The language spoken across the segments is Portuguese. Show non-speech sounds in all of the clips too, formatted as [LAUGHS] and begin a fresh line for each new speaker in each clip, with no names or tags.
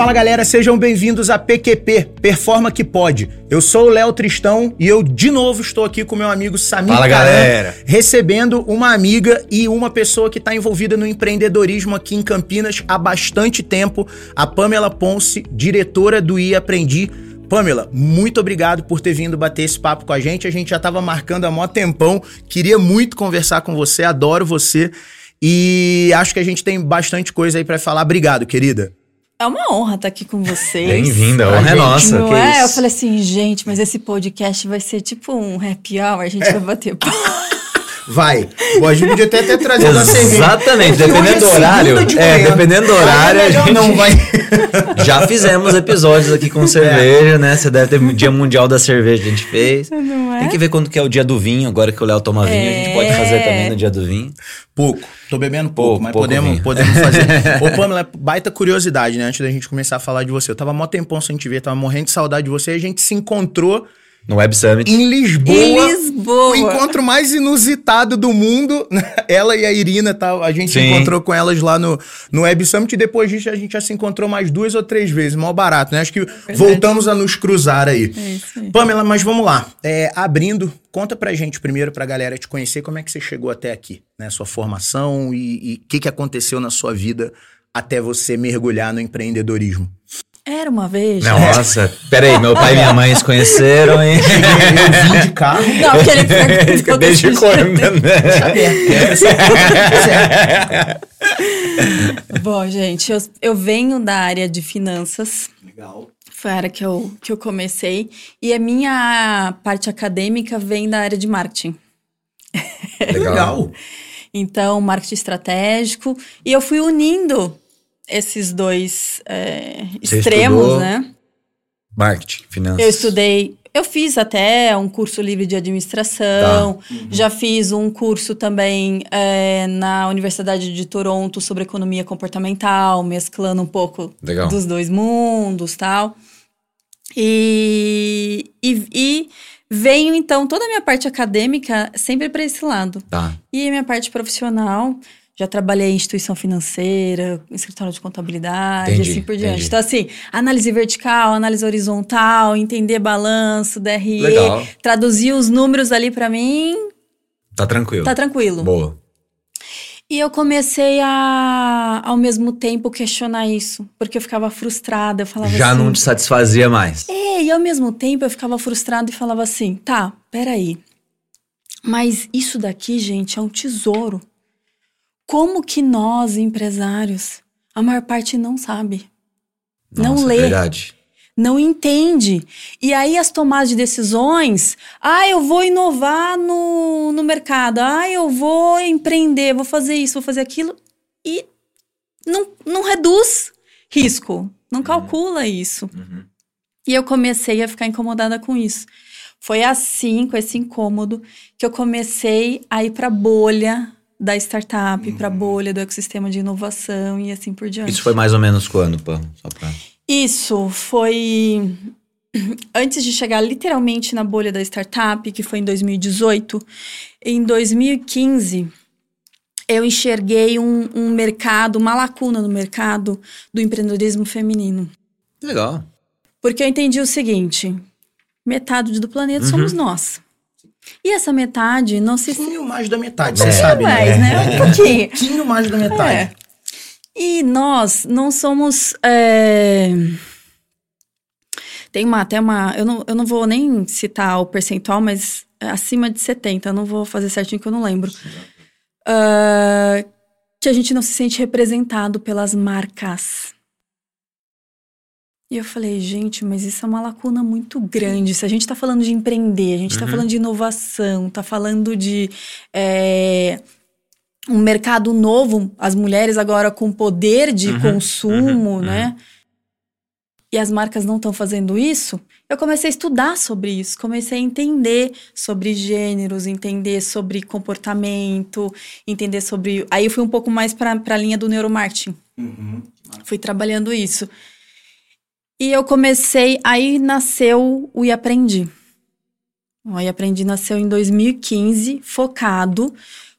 Fala galera, sejam bem-vindos a PQP, Performa que Pode. Eu sou o Léo Tristão e eu de novo estou aqui com meu amigo Samir
Fala,
Caran,
galera.
recebendo uma amiga e uma pessoa que está envolvida no empreendedorismo aqui em Campinas há bastante tempo, a Pamela Ponce, diretora do I Aprendi. Pamela, muito obrigado por ter vindo bater esse papo com a gente. A gente já estava marcando há mó tempão, queria muito conversar com você, adoro você e acho que a gente tem bastante coisa aí para falar. Obrigado, querida.
É uma honra estar aqui com vocês.
Bem-vinda, a honra é
gente
nossa.
Não é?
isso.
Eu falei assim, gente, mas esse podcast vai ser tipo um happy hour, a gente vai bater papo. [LAUGHS]
Vai. Bom, a gente podia até ter trazido a cerveja.
Exatamente,
hoje
dependendo do
é
horário.
de
É, dependendo do
é
horário, a gente
não vai. [LAUGHS]
já fizemos episódios aqui com cerveja, né? Você deve ter o Dia Mundial da Cerveja que a gente fez.
Não é?
Tem que ver quando que é o dia do vinho, agora que o Léo toma vinho, a gente pode fazer também no dia do vinho.
Pouco. Tô bebendo pouco,
Pouco,
mas
pouco
podemos,
vinho.
podemos fazer. [LAUGHS] Ô, Pamela, baita curiosidade, né? Antes da gente começar a falar de você. Eu tava mó tempão sem te ver, tava morrendo de saudade de você. A gente se encontrou
No Web Summit.
em Lisboa.
Em Lisboa.
O encontro mais inusitado do mundo. [LAUGHS] Ela e a Irina, tá? a gente se
Sim.
encontrou com elas lá no, no Web Summit e depois disso a gente já se encontrou mais duas ou três vezes. Mó barato, né? Acho que voltamos a nos cruzar aí.
É isso aí.
Pamela, mas vamos lá. É, abrindo, conta pra gente primeiro, pra galera te conhecer, como é que você chegou até aqui, né? Sua formação e o que, que aconteceu na sua vida até você mergulhar no empreendedorismo.
Era uma vez.
Nossa, peraí, meu pai e minha mãe se conheceram, hein?
Eu vim de carro. [LAUGHS]
Não, porque ele perguntou
Desde quando,
jeito.
né?
Bom, gente, eu, eu venho da área de finanças.
Legal.
Foi a área que eu, que eu comecei. E a minha parte acadêmica vem da área de marketing.
Legal. [LAUGHS]
Então, marketing estratégico. E eu fui unindo esses dois é, extremos, né?
Marketing, finanças.
Eu estudei, eu fiz até um curso livre de administração,
Tá.
já fiz um curso também é, na Universidade de Toronto sobre economia comportamental, mesclando um pouco
Legal.
dos dois mundos tal. E, e, e venho, então, toda a minha parte acadêmica sempre para esse lado.
Tá.
E a minha parte profissional, já trabalhei em instituição financeira, escritório de contabilidade,
Entendi,
assim por diante.
entendi.
Então, assim, análise vertical, análise horizontal, entender balanço, DRE,
Legal.
traduzir os números ali pra mim,
Tá tranquilo.
tá tranquilo.
Boa.
E eu comecei a, ao mesmo tempo, questionar isso, porque eu ficava frustrada, eu falava
Já
assim...
não te satisfazia mais.
É, e ao mesmo tempo eu ficava frustrada e falava assim: tá, peraí. Mas isso daqui, gente, é um tesouro. Como que nós, empresários, a maior parte não sabe, Não
Nossa,
lê.
Verdade.
não entende. E aí as tomadas de decisões: ah, eu vou inovar no, no mercado, ah, eu vou empreender, vou fazer isso, vou fazer aquilo. E não, não reduz risco, não calcula isso.
Uhum.
E eu comecei a ficar incomodada com isso. Foi assim, com esse incômodo, que eu comecei a ir para bolha da startup, para a bolha do ecossistema de inovação e assim por diante.
Isso foi mais ou menos quando? Só pra...
Isso foi [CLEARS THROAT] antes de chegar literalmente na bolha da startup, que foi em 2018. Em 2015, eu enxerguei um, um mercado, uma lacuna no mercado do empreendedorismo feminino.
Legal.
Porque eu entendi o seguinte: metade do planeta somos nós. E essa metade não se.
Um pouquinho mais da metade,
É.
você sabe,
mais,
né?
né? Um pouquinho.
Um pouquinho mais da metade.
É. E nós não somos. é, Tem uma, até uma. Eu não, eu não vou nem citar o percentual, mas é acima de 70, eu não vou fazer certinho que eu não lembro. Ah, que a gente não se sente representado pelas marcas. E eu falei, gente, mas isso é uma lacuna muito grande. Se a gente tá falando de empreender, a gente tá
Uhum.
falando de inovação, tá falando de. é, um mercado novo, as mulheres agora com poder de
Uhum,
consumo,
uhum,
né? E as marcas não estão fazendo isso. Eu comecei a estudar sobre isso, comecei a entender sobre gêneros, entender sobre comportamento, entender sobre. Aí eu fui um pouco mais para a linha do neuromarketing.
Uhum.
Fui trabalhando isso. E eu comecei, aí nasceu o Iaprendi. O Iaprendi nasceu em 2015, focado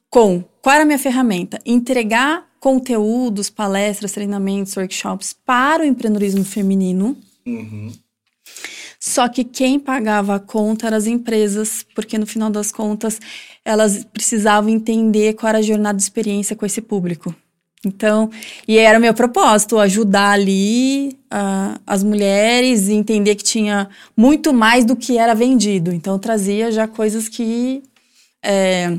com qual era a minha ferramenta? Entregar conteúdos, palestras, treinamentos, workshops para o empreendedorismo feminino.
Uhum.
Só que quem pagava a conta eram as empresas, porque no final das contas elas precisavam entender qual era a jornada de experiência com esse público. Então, e era o meu propósito, ajudar ali uh, as mulheres e entender que tinha muito mais do que era vendido. Então, eu trazia já coisas que, é,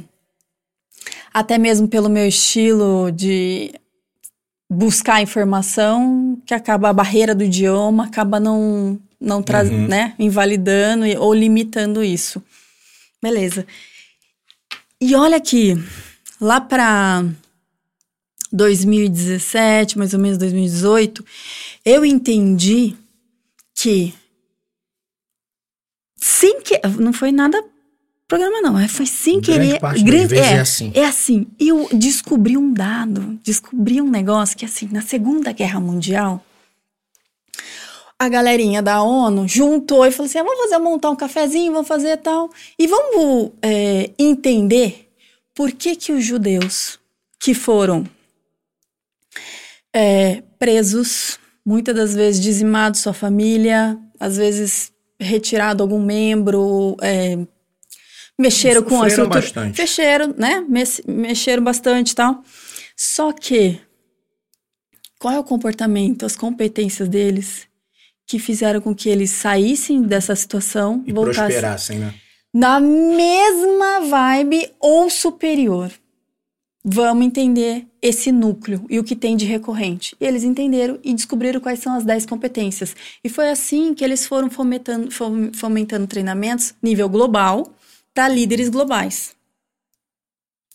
até mesmo pelo meu estilo de buscar informação, que acaba a barreira do idioma, acaba não, não uhum. né, invalidando ou limitando isso. Beleza. E olha aqui, lá para 2017, mais ou menos 2018, eu entendi que sem que não foi nada programa não, foi sem
grande
querer.
Parte grande é, é assim.
É assim. Eu descobri um dado, descobri um negócio que assim, na Segunda Guerra Mundial, a galerinha da ONU juntou e falou assim: ah, vamos fazer montar um cafezinho, vamos fazer tal. E vamos é, entender por que, que os judeus que foram é, presos, muitas das vezes dizimados sua família, às vezes retirado algum membro, é, mexeram com a estrutura.
Bastante.
Mexeram, né? Mexeram bastante e tal. Só que qual é o comportamento, as competências deles que fizeram com que eles saíssem dessa situação
e voltassem prosperassem, né?
Na mesma vibe ou superior vamos entender esse núcleo e o que tem de recorrente. E eles entenderam e descobriram quais são as 10 competências. E foi assim que eles foram fomentando, fomentando treinamentos nível global para líderes globais.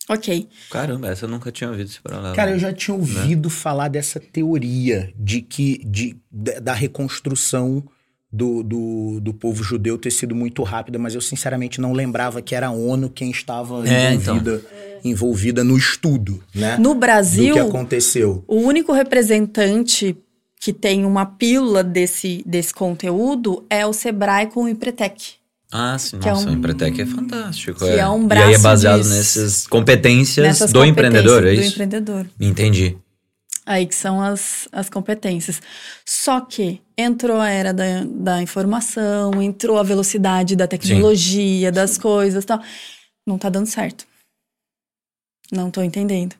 Ok.
Caramba, essa eu nunca tinha ouvido esse paralelo.
Cara, eu já tinha né? ouvido né? falar dessa teoria de que de, da reconstrução do, do, do povo judeu ter sido muito rápida, mas eu sinceramente não lembrava que era a ONU quem estava é, envolvida, então. Envolvida no estudo, né?
No Brasil,
do que aconteceu.
O único representante que tem uma pílula desse, desse conteúdo é o Sebrae com o Empretec.
Ah, sim, que é nossa, é um, o Empretec é fantástico.
Que é, é um braço
E aí é baseado nessas competências do competências empreendedor, é isso?
Do empreendedor.
Entendi.
Aí que são as, as competências. Só que entrou a era da, da informação, entrou a velocidade da tecnologia, Sim. das Sim. coisas tal. Não tá dando certo. Não tô entendendo.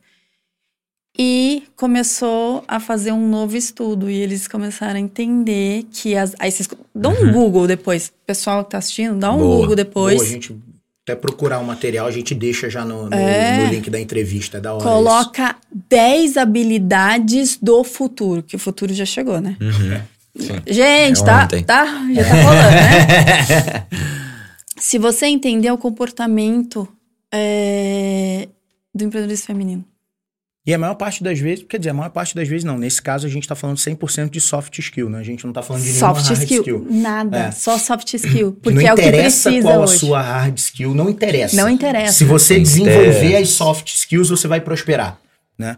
E começou a fazer um novo estudo. E eles começaram a entender que as. Aí vocês. Dá um uhum. Google depois. Pessoal que tá assistindo, dá um Boa. Google depois.
Boa, gente até procurar o material, a gente deixa já no, no, é, no link da entrevista, da hora.
Coloca isso. 10 habilidades do futuro, que o futuro já chegou, né?
Uhum.
Gente, é tá, tá, já tá rolando, né? [LAUGHS] Se você entender o comportamento é, do empreendedorismo feminino,
e a maior parte das vezes, quer dizer, a maior parte das vezes não. Nesse caso, a gente está falando 100% de soft skill, né? A gente não está falando de soft nenhuma hard skill. skill.
Nada, é. só soft skill. [CLEARS THROAT] Porque não é o que precisa
qual
hoje.
a sua hard skill, não interessa.
Não interessa.
Se você desenvolver as soft skills, você vai prosperar, né?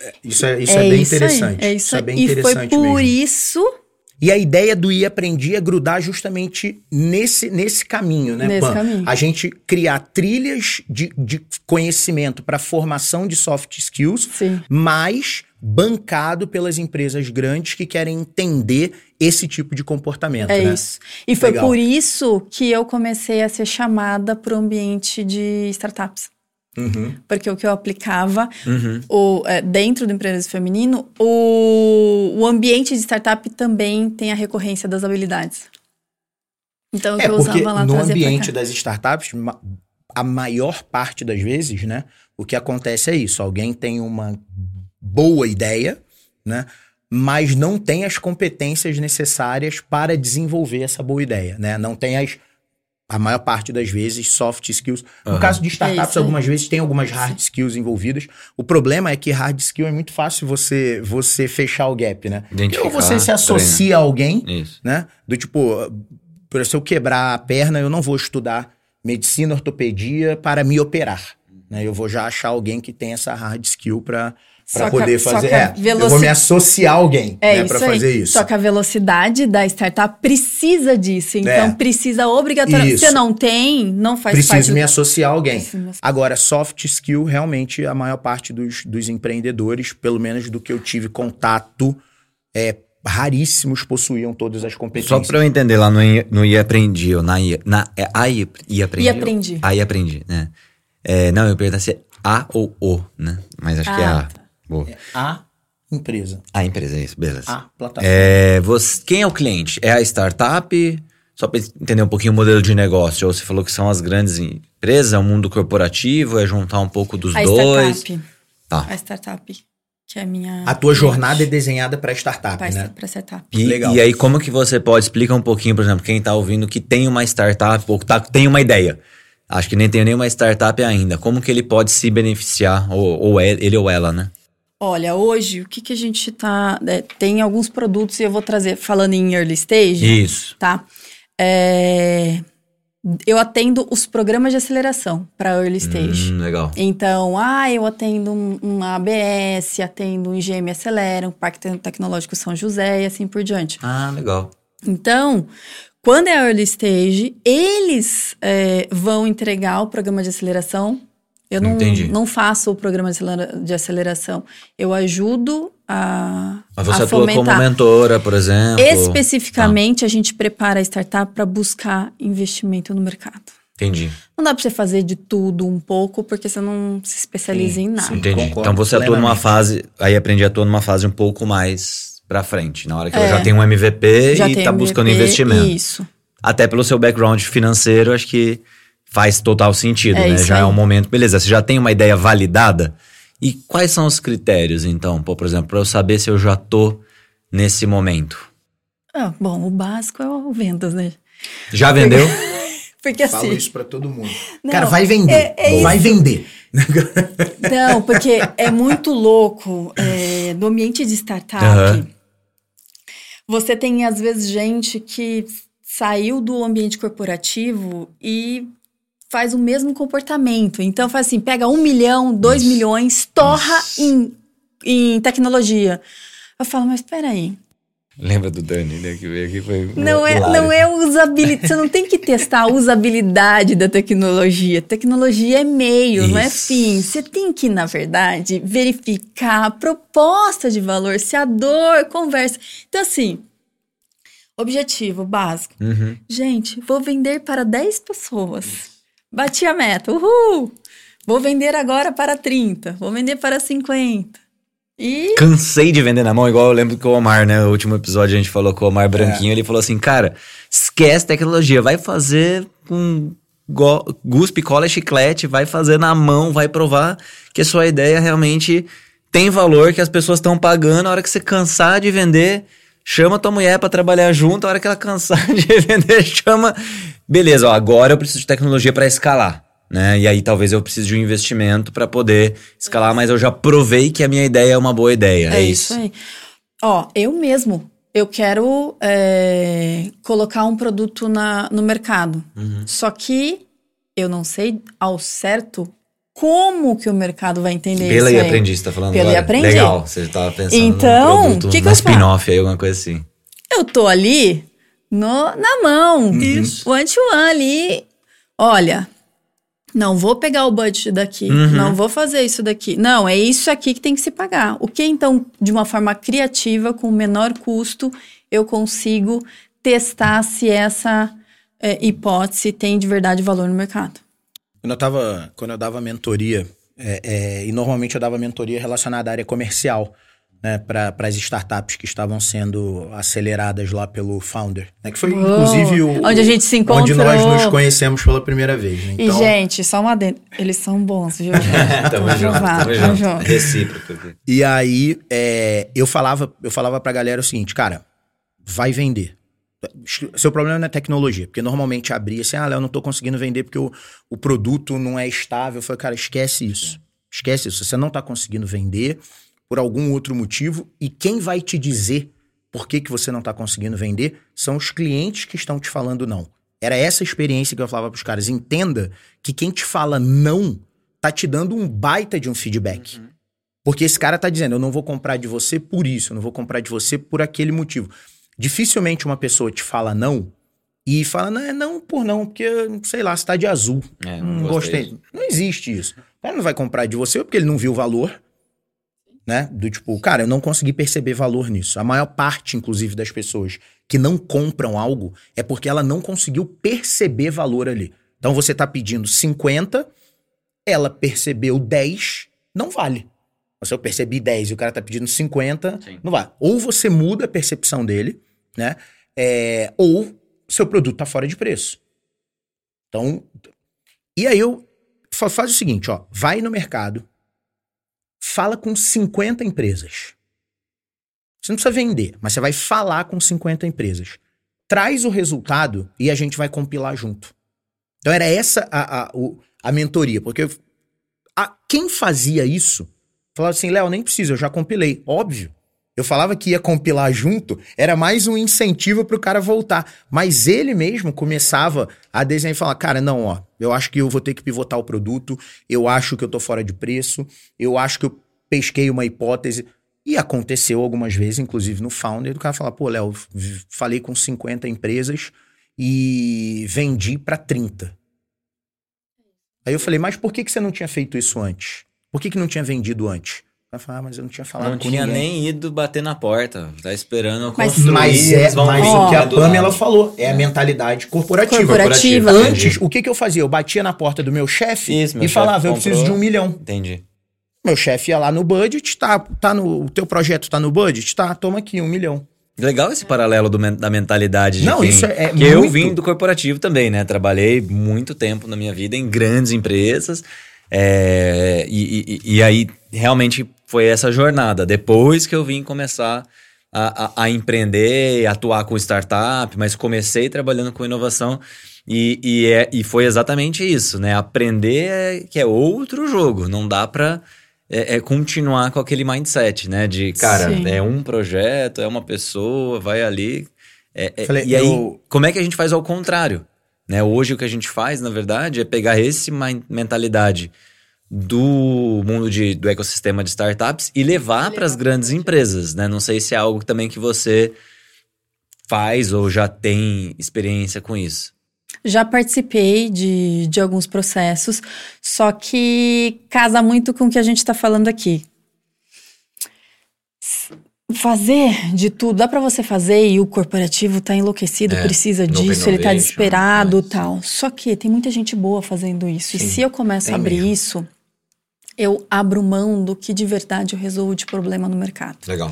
É, isso é, isso é, é bem isso interessante.
Aí, é isso, isso é bem e interessante foi por mesmo. isso
e a ideia do I Aprendi é grudar justamente nesse, nesse caminho, né,
nesse Pan? Caminho.
A gente criar trilhas de, de conhecimento para formação de soft skills,
Sim.
mas bancado pelas empresas grandes que querem entender esse tipo de comportamento.
É
né?
isso. E foi Legal. por isso que eu comecei a ser chamada para o ambiente de startups.
Uhum.
Porque o que eu aplicava
uhum.
o, é, dentro do empreendedorismo feminino, o, o ambiente de startup também tem a recorrência das habilidades. Então, o
é,
que eu usava lá
no ambiente das startups, a maior parte das vezes, né, o que acontece é isso. Alguém tem uma boa ideia, né, mas não tem as competências necessárias para desenvolver essa boa ideia, né? Não tem as a maior parte das vezes, soft skills. No uhum. caso de startups, é algumas vezes tem algumas hard skills envolvidas. O problema é que hard skill é muito fácil você você fechar o gap, né? Ou você se associa treina. a alguém,
Isso.
né? Do tipo, se eu quebrar a perna, eu não vou estudar medicina, ortopedia para me operar. Né? Eu vou já achar alguém que tem essa hard skill para para poder
só
fazer.
que a
É, eu vou me associar a alguém
É
né, para fazer isso.
Só que a velocidade da startup precisa disso. Então,
É.
precisa obrigatoriamente. Se não tem, não faz
Preciso
parte
me
do...
associar a alguém.
Preciso me associar.
Agora, soft skill, realmente, a maior parte dos, dos empreendedores, pelo menos do que eu tive contato, é, raríssimos possuíam todas as
Só
competências.
pra eu entender lá no I, no I Aprendi, ou na I, na, é A I, I Aprendi?
I Aprendi.
A I Aprendi, né? É, não, eu perguntei se é A ou O, né? Mas acho que é
Ah,
A.
tá.
Boa.
A empresa,
A empresa, é isso, beleza.
a plataforma.
É, você, quem é o cliente? É a startup? Só para entender um pouquinho o modelo de negócio. Ou você falou que são as grandes empresas, é o mundo corporativo, é juntar um pouco dos
A
dois.
startup.
Tá.
A startup, que é a minha...
A tua jornada é desenhada para startup,
Pra,
né?
pra startup.
E,
Legal.
e aí, como que você pode explicar um pouquinho, por exemplo, quem tá ouvindo que tem uma startup ou que tá, tem uma ideia? Acho que nem tem nenhuma startup ainda. Como que ele pode se beneficiar, ou, ou é- ele ou ela, né?
Olha, hoje, o que, que a gente tá... é, tem alguns produtos e eu vou trazer, falando em early stage,
Isso.
tá? É, eu atendo os programas de aceleração para early stage.
Hum, legal.
Então, ah, eu atendo um, um ABS, atendo um IGM Acelera, um Parque Te- Tecnológico São José e assim por diante.
Ah, legal.
Então, quando é early stage, eles é, vão entregar o programa de aceleração. Eu não,
Entendi.
não faço o programa de acelera- de aceleração. Eu ajudo a,
Mas você
a
atua como
fomentar.
mentora, por exemplo.
Especificamente, a gente prepara a startup para buscar investimento no mercado.
Entendi.
Não dá para você fazer de tudo um pouco, porque você não se especializa
Sim,
em nada.
sim.
Entendi.
Concordo
Então você atua numa fase, aí aprendi a atuar numa fase um pouco mais pra frente, na hora que ela
É.
já tem um MVP
Já
e tá
MVP,
buscando investimento.
Isso.
Até pelo seu background financeiro, acho que faz total sentido,
É
né? Já é
aí.
um momento, beleza, você já tem uma ideia validada. E quais são os critérios, então? Pô, por exemplo, pra eu saber se eu já tô nesse momento.
Ah, bom, o básico é o vendas, né?
Já vendeu? [LAUGHS]
Porque
Falo
assim.
isso para todo mundo.
Não,
Cara, vai vender.
é- é
vai vender.
Não, porque é muito louco. é, no ambiente de startup, você tem, às vezes, gente que saiu do ambiente corporativo e faz o mesmo comportamento. Então, faz assim, pega um milhão, dois
Isso.
milhões, torra em, em tecnologia. Eu falo, mas peraí.
Lembra do Dani, né? Que veio aqui foi.
Não é, não é usabilidade. Você não tem que testar a usabilidade da tecnologia. Tecnologia é meio, não é
Isso.
fim. Você tem que, na verdade, verificar a proposta de valor, se a dor conversa. Então, assim, objetivo básico.
Uhum.
Gente, vou vender para 10 pessoas. Bati a meta. Uhul! Vou vender agora para 30. Vou vender para 50. E
Cansei de vender na mão, igual eu lembro que o Omar, né? No último episódio a gente falou com o Omar Branquinho, ele falou assim, cara, esquece tecnologia, vai fazer com guspe, cola e chiclete, vai fazer na mão, vai provar que a sua ideia realmente tem valor, que as pessoas estão pagando, a hora que você cansar de vender, chama tua mulher pra trabalhar junto, a hora que ela cansar [LAUGHS] de vender, chama... Beleza, ó, agora eu preciso de tecnologia pra escalar. Né? E aí talvez eu precise de um investimento pra poder escalar, mas eu já provei que a minha ideia é uma boa ideia. É,
É
isso.
isso aí. Ó, eu mesmo, eu quero é, colocar um produto na, no mercado.
Uhum.
Só que eu não sei ao certo como que o mercado vai entender
Pela
isso
e
aí.
aprendi, você tá falando
Pela e
agora?
aprendi.
Legal, você tava pensando
Então,
num produto,
que que
na
eu faço?
spin-off aí, alguma coisa assim.
Eu tô ali no, na mão.
Uhum.
Isso. One to one ali. Olha, não vou pegar o budget daqui.
Uhum.
Não vou fazer isso daqui. Não, é isso aqui que tem que se pagar. O que então, de uma forma criativa, com menor custo, eu consigo testar se essa é, hipótese tem de verdade valor no mercado?
Quando eu, tava, quando eu dava mentoria, é, é, e normalmente eu dava mentoria relacionada à área comercial, né, para as startups que estavam sendo aceleradas lá pelo founder, né, que foi
Uou,
inclusive o,
onde a gente se
onde nós
encontrou.
nos conhecemos pela primeira vez. Né?
E, gente, só uma dentro. Eles são bons, viu? [LAUGHS]
tamo junto, tamo junto.
junto.
Recíproco.
E aí, é, eu falava eu falava pra galera o seguinte, cara, vai vender. Seu problema não é tecnologia, porque normalmente abria assim, ah, Léo, eu não tô conseguindo vender porque o, o produto não é estável. Eu falei, cara, esquece isso. Esquece isso. Você não tá conseguindo vender por algum outro motivo e quem vai te dizer por que, que você não tá conseguindo vender são os clientes que estão te falando não. Era essa experiência que eu falava pros caras. Entenda que quem te fala não tá te dando um baita de um feedback. Porque esse cara tá dizendo, eu não vou comprar de você por isso, eu não vou comprar de você por aquele motivo. Dificilmente uma pessoa te fala não e fala, não, é não por não, porque, sei lá, você tá de azul.
É,
não
não gostei.
gostei. Não existe isso. O cara não vai comprar de você porque ele não viu o valor, né? Do tipo, cara, eu não consegui perceber valor nisso. A maior parte, inclusive, das pessoas que não compram algo é porque ela não conseguiu perceber valor ali. Então você tá pedindo 50, ela percebeu 10, não vale. Se eu percebi 10 e o cara tá pedindo 50,
Sim.
não vale. Ou você muda a percepção dele, né? É, ou seu produto tá fora de preço. Então, e aí eu fa- faz o seguinte, ó, vai no mercado, fala com 50 empresas. Você não precisa vender, mas você vai falar com 50 empresas. Traz o resultado e a gente vai compilar junto. Então era essa a, a, a mentoria, porque a- quem fazia isso falava assim, Léo, nem precisa, eu já compilei. Óbvio. Eu falava que ia compilar junto, era mais um incentivo pro cara voltar. Mas ele mesmo começava a desenhar e falar: cara, não, ó, eu acho que eu vou ter que pivotar o produto, eu acho que eu tô fora de preço, eu acho que eu pesquei uma hipótese. E aconteceu algumas vezes, inclusive no Founder, do cara falar: pô, Léo, falei com 50 empresas e vendi para 30. Aí eu falei: mas por que, que você não tinha feito isso antes? Por que, que não tinha vendido antes? Ela falou: ah, mas eu não tinha falado
Não
com
tinha
ninguém.
nem ido bater na porta. Tá esperando
Mas-
construir.
Mas é, mas o que a Pamela falou é a mentalidade corporativa.
Corporativa.
Antes, o que, que eu fazia? Eu batia na porta do meu chefe e
chefe
falava, eu
comprou.
preciso de um milhão.
Entendi.
Meu chefe ia lá no budget, tá, tá no. O teu projeto tá no budget? Tá, toma aqui, um milhão.
Legal esse paralelo do da mentalidade de
Não,
quem-
isso é- é
que eu
muito-
vim do corporativo também, né? Trabalhei muito tempo na minha vida em grandes empresas. é, e, e- e aí realmente foi essa jornada. Depois que eu vim começar a, a- a empreender, atuar com startup, mas comecei trabalhando com inovação e, e, é, e foi exatamente isso, né? Aprender é- que é outro jogo, não dá pra é, é continuar com aquele mindset, né? De, cara,
Sim.
é um projeto, é uma pessoa, vai ali. é- é-
Falei,
e aí,
eu-
como é que a gente faz ao contrário? Né? Hoje o que a gente faz, na verdade, é pegar esse min- mentalidade do mundo de, do ecossistema de startups e levar para as grandes empresas, né? Não sei se é algo também que você faz ou já tem experiência com isso.
Já participei de, de alguns processos, só que casa muito com o que a gente está falando aqui. Fazer de tudo, dá para você fazer e o corporativo tá enlouquecido,
É,
precisa disso, ele tá desesperado
é.
tal. Só que tem muita gente boa fazendo isso.
Sim,
e se eu começo a abrir
mesmo.
isso, eu abro mão do que de verdade eu resolvo de problema no mercado.
Legal.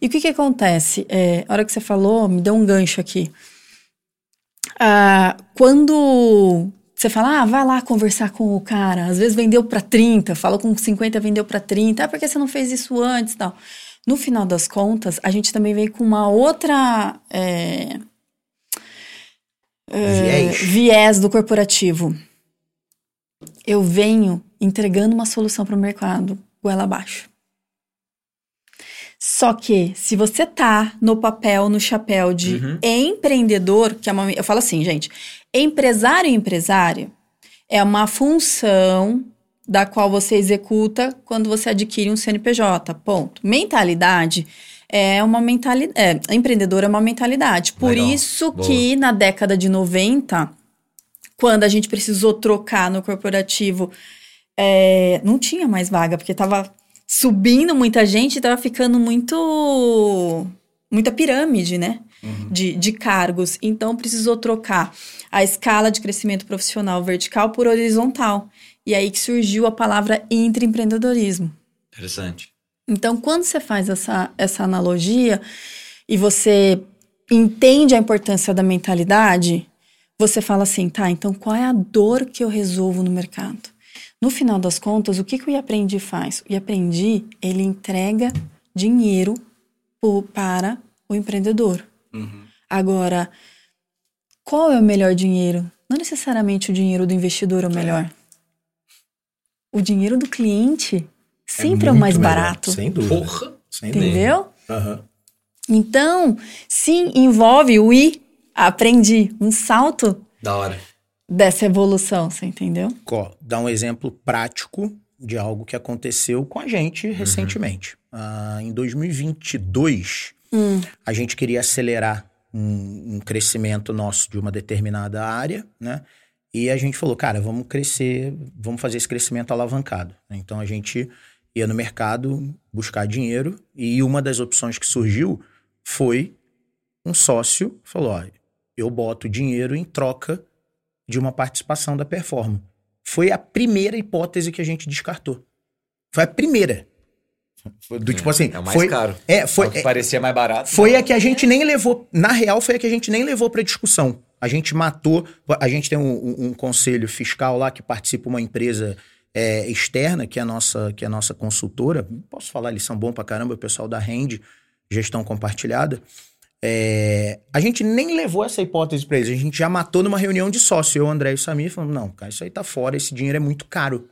E o que que acontece? É, a hora que você falou, me deu um gancho aqui. Ah, quando você fala, ah, vai lá conversar com o cara, às vezes vendeu para 30, falou com 50, vendeu para 30, ah, por que você não fez isso antes e tal? No final das contas, a gente também veio com uma outra é, é,
Viés.
viés do corporativo. Eu venho entregando uma solução para o mercado, goela abaixo. Só que, se você tá no papel, no chapéu de
Uhum.
empreendedor, que é uma. Eu falo assim, gente: empresário e empresário é uma função da qual você executa quando você adquire um CNPJ. Ponto. Mentalidade é uma mentalidade. É, empreendedor é uma mentalidade. Por
Legal.
isso
Boa.
que na década de 90, quando a gente precisou trocar no corporativo, é, não tinha mais vaga, porque tava subindo muita gente e tava ficando muito. muita pirâmide, né? De, de cargos. Então precisou trocar a escala de crescimento profissional vertical por horizontal. E aí que surgiu a palavra intraempreendedorismo.
Interessante.
Então, quando você faz essa, essa analogia e você entende a importância da mentalidade, você fala assim, tá, então qual é a dor que eu resolvo no mercado? No final das contas, o que, que o Iaprendi faz? O Iaprendi, ele entrega dinheiro para o empreendedor. Agora, qual é o melhor dinheiro? Não necessariamente o dinheiro do investidor é o melhor. O dinheiro do cliente sempre é, o
muito
mais
melhor,
barato.
Sem dúvida.
Porra.
Sem dúvida.
Entendeu?
Aham.
Então, sim, envolve o I, aprendi, um salto
Da hora.
dessa evolução, você entendeu?
Ó, dá um exemplo prático de algo que aconteceu com a gente recentemente. Ah, em 2022,
Hum,
a gente queria acelerar um, um crescimento nosso de uma determinada área, né? E a gente falou, cara, vamos crescer, vamos fazer esse crescimento alavancado. Então a gente ia no mercado buscar dinheiro e uma das opções que surgiu foi um sócio falou, ó, eu boto dinheiro em troca de uma participação da Performa. Foi a primeira hipótese que a gente descartou. Foi a primeira. Do, tipo assim,
é o mais
foi,
caro.
É,
É
foi,
o que parecia mais barato.
foi a que a gente nem levou. Na real, foi a que a gente nem levou pra discussão. A gente matou. A gente tem um, um- um conselho fiscal lá que participa uma empresa é, externa, que é, a nossa, que é a nossa consultora. Posso falar, eles são bons pra caramba, o pessoal da Rende, gestão compartilhada. É, a gente nem levou essa hipótese pra eles. A gente já matou numa reunião de sócio. Eu, o André e o Samir falamos: não, cara, isso aí tá fora, esse dinheiro é muito caro.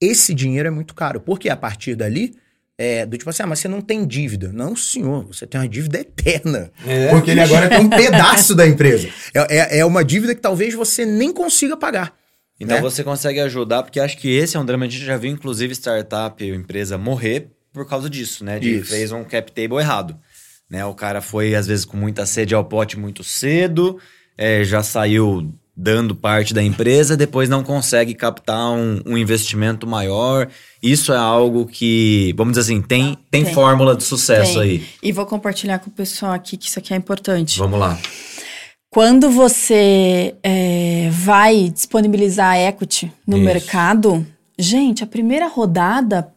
Esse dinheiro é muito caro. Porque a partir dali, é, do tipo assim, ah, mas você não tem dívida. Não, senhor, você tem uma dívida eterna.
É.
Porque ele agora tem um [LAUGHS] pedaço da empresa. É, é, é uma dívida que talvez você nem consiga pagar.
Então
né?
você consegue ajudar, porque acho que esse é um drama. A gente já viu, inclusive, startup empresa morrer por causa disso, né? De
Isso.
fez um cap table errado. Né? O cara foi, às vezes, com muita sede ao pote muito cedo, é, já saiu dando parte da empresa, depois não consegue captar um, um investimento maior. Isso é algo que, vamos dizer assim, tem, tem,
Tem.
fórmula de sucesso
tem.
aí.
E vou compartilhar com o pessoal aqui que isso aqui é importante.
Vamos lá.
Quando você é, vai disponibilizar equity no
Isso.
mercado, gente, a primeira rodada,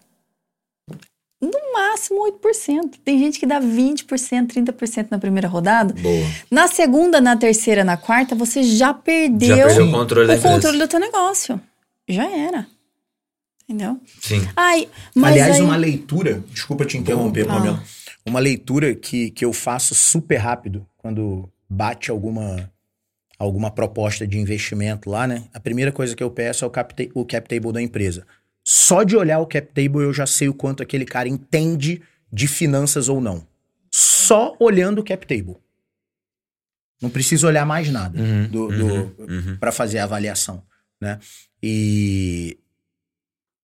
máximo 8%. Tem gente que dá 20%, 30% na primeira rodada.
Boa.
Na segunda, na terceira, na quarta, você já perdeu,
Já perdeu o controle
o controle do teu negócio. Já era. Entendeu?
Sim.
Ai, mas
Aliás,
aí...
uma leitura, desculpa te interromper,
Fala.
Pamela. Uma leitura que, que eu faço super rápido quando bate alguma, alguma proposta de investimento lá, né? A primeira coisa que eu peço é o cap, o cap table da empresa. Só de olhar o cap table eu já sei o quanto aquele cara entende de finanças ou não. Só olhando o cap table. Não preciso olhar mais nada
Uhum,
do,
uhum, uhum.
para fazer a avaliação, né? E,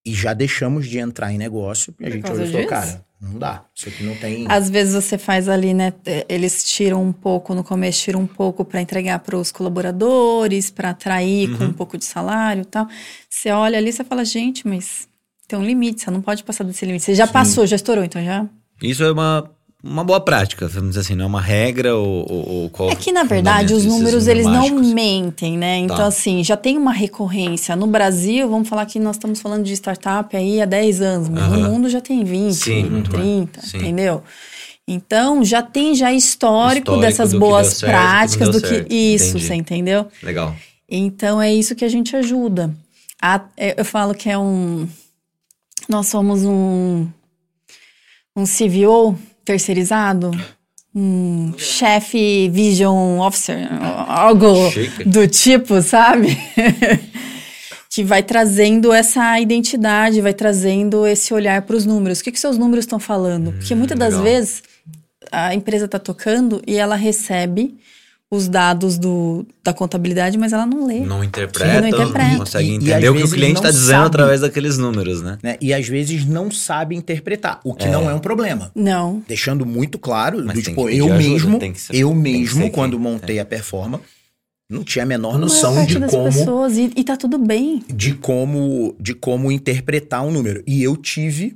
e já deixamos de entrar em negócio e a gente olhou e falou,
disso?
cara, não dá. Isso aqui não tem.
Às vezes você faz ali, né? eh, Eles tiram um pouco, no começo tiram um pouco para entregar para os colaboradores, para atrair
Uhum.
com um pouco de salário e tal. Você olha ali, você fala, gente, mas tem um limite, você não pode passar desse limite. Você já passou, já estourou, então já.
Isso é uma, uma boa prática, vamos dizer assim, não é uma regra ou, ou, ou qual
É que, na verdade, os números, eles não mentem, né? Então,
Tá.
assim, já tem uma recorrência. No Brasil, vamos falar que nós estamos falando de startup aí há 10 anos, mas
Aham.
no mundo já tem 20,
Sim, muito
30,
mais. Sim.
entendeu? Então, já tem já histórico,
Histórico
dessas boas
certo,
práticas,
do que certo.
Isso,
Entendi.
você entendeu?
Legal.
Então, é isso que a gente ajuda. A- é, eu falo que é um... Nós somos um... Um CVO terceirizado, um chefe vision officer, algo
Chique.
do tipo, sabe? [LAUGHS] que vai trazendo essa identidade, vai trazendo esse olhar para os números. O que, que seus números estão falando? Porque muitas das
Hum, legal.
vezes a empresa está tocando e ela recebe os dados do, da contabilidade, mas ela não lê.
Não interpreta,
Não
não,
interpreta.
consegue
E- e
entender
às
o que o cliente
não
está dizendo
sabe.
através daqueles números, né?
né? E às vezes não sabe interpretar, o que não é um problema.
Não.
Deixando muito claro, do tipo, eu
ajuda,
mesmo,
ser-
eu mesmo, quando
quem-
montei a Performa, não tinha a menor
A
noção
parte
de
das
como
pessoas, e, e tá tudo bem.
de como de como interpretar um número. E eu tive,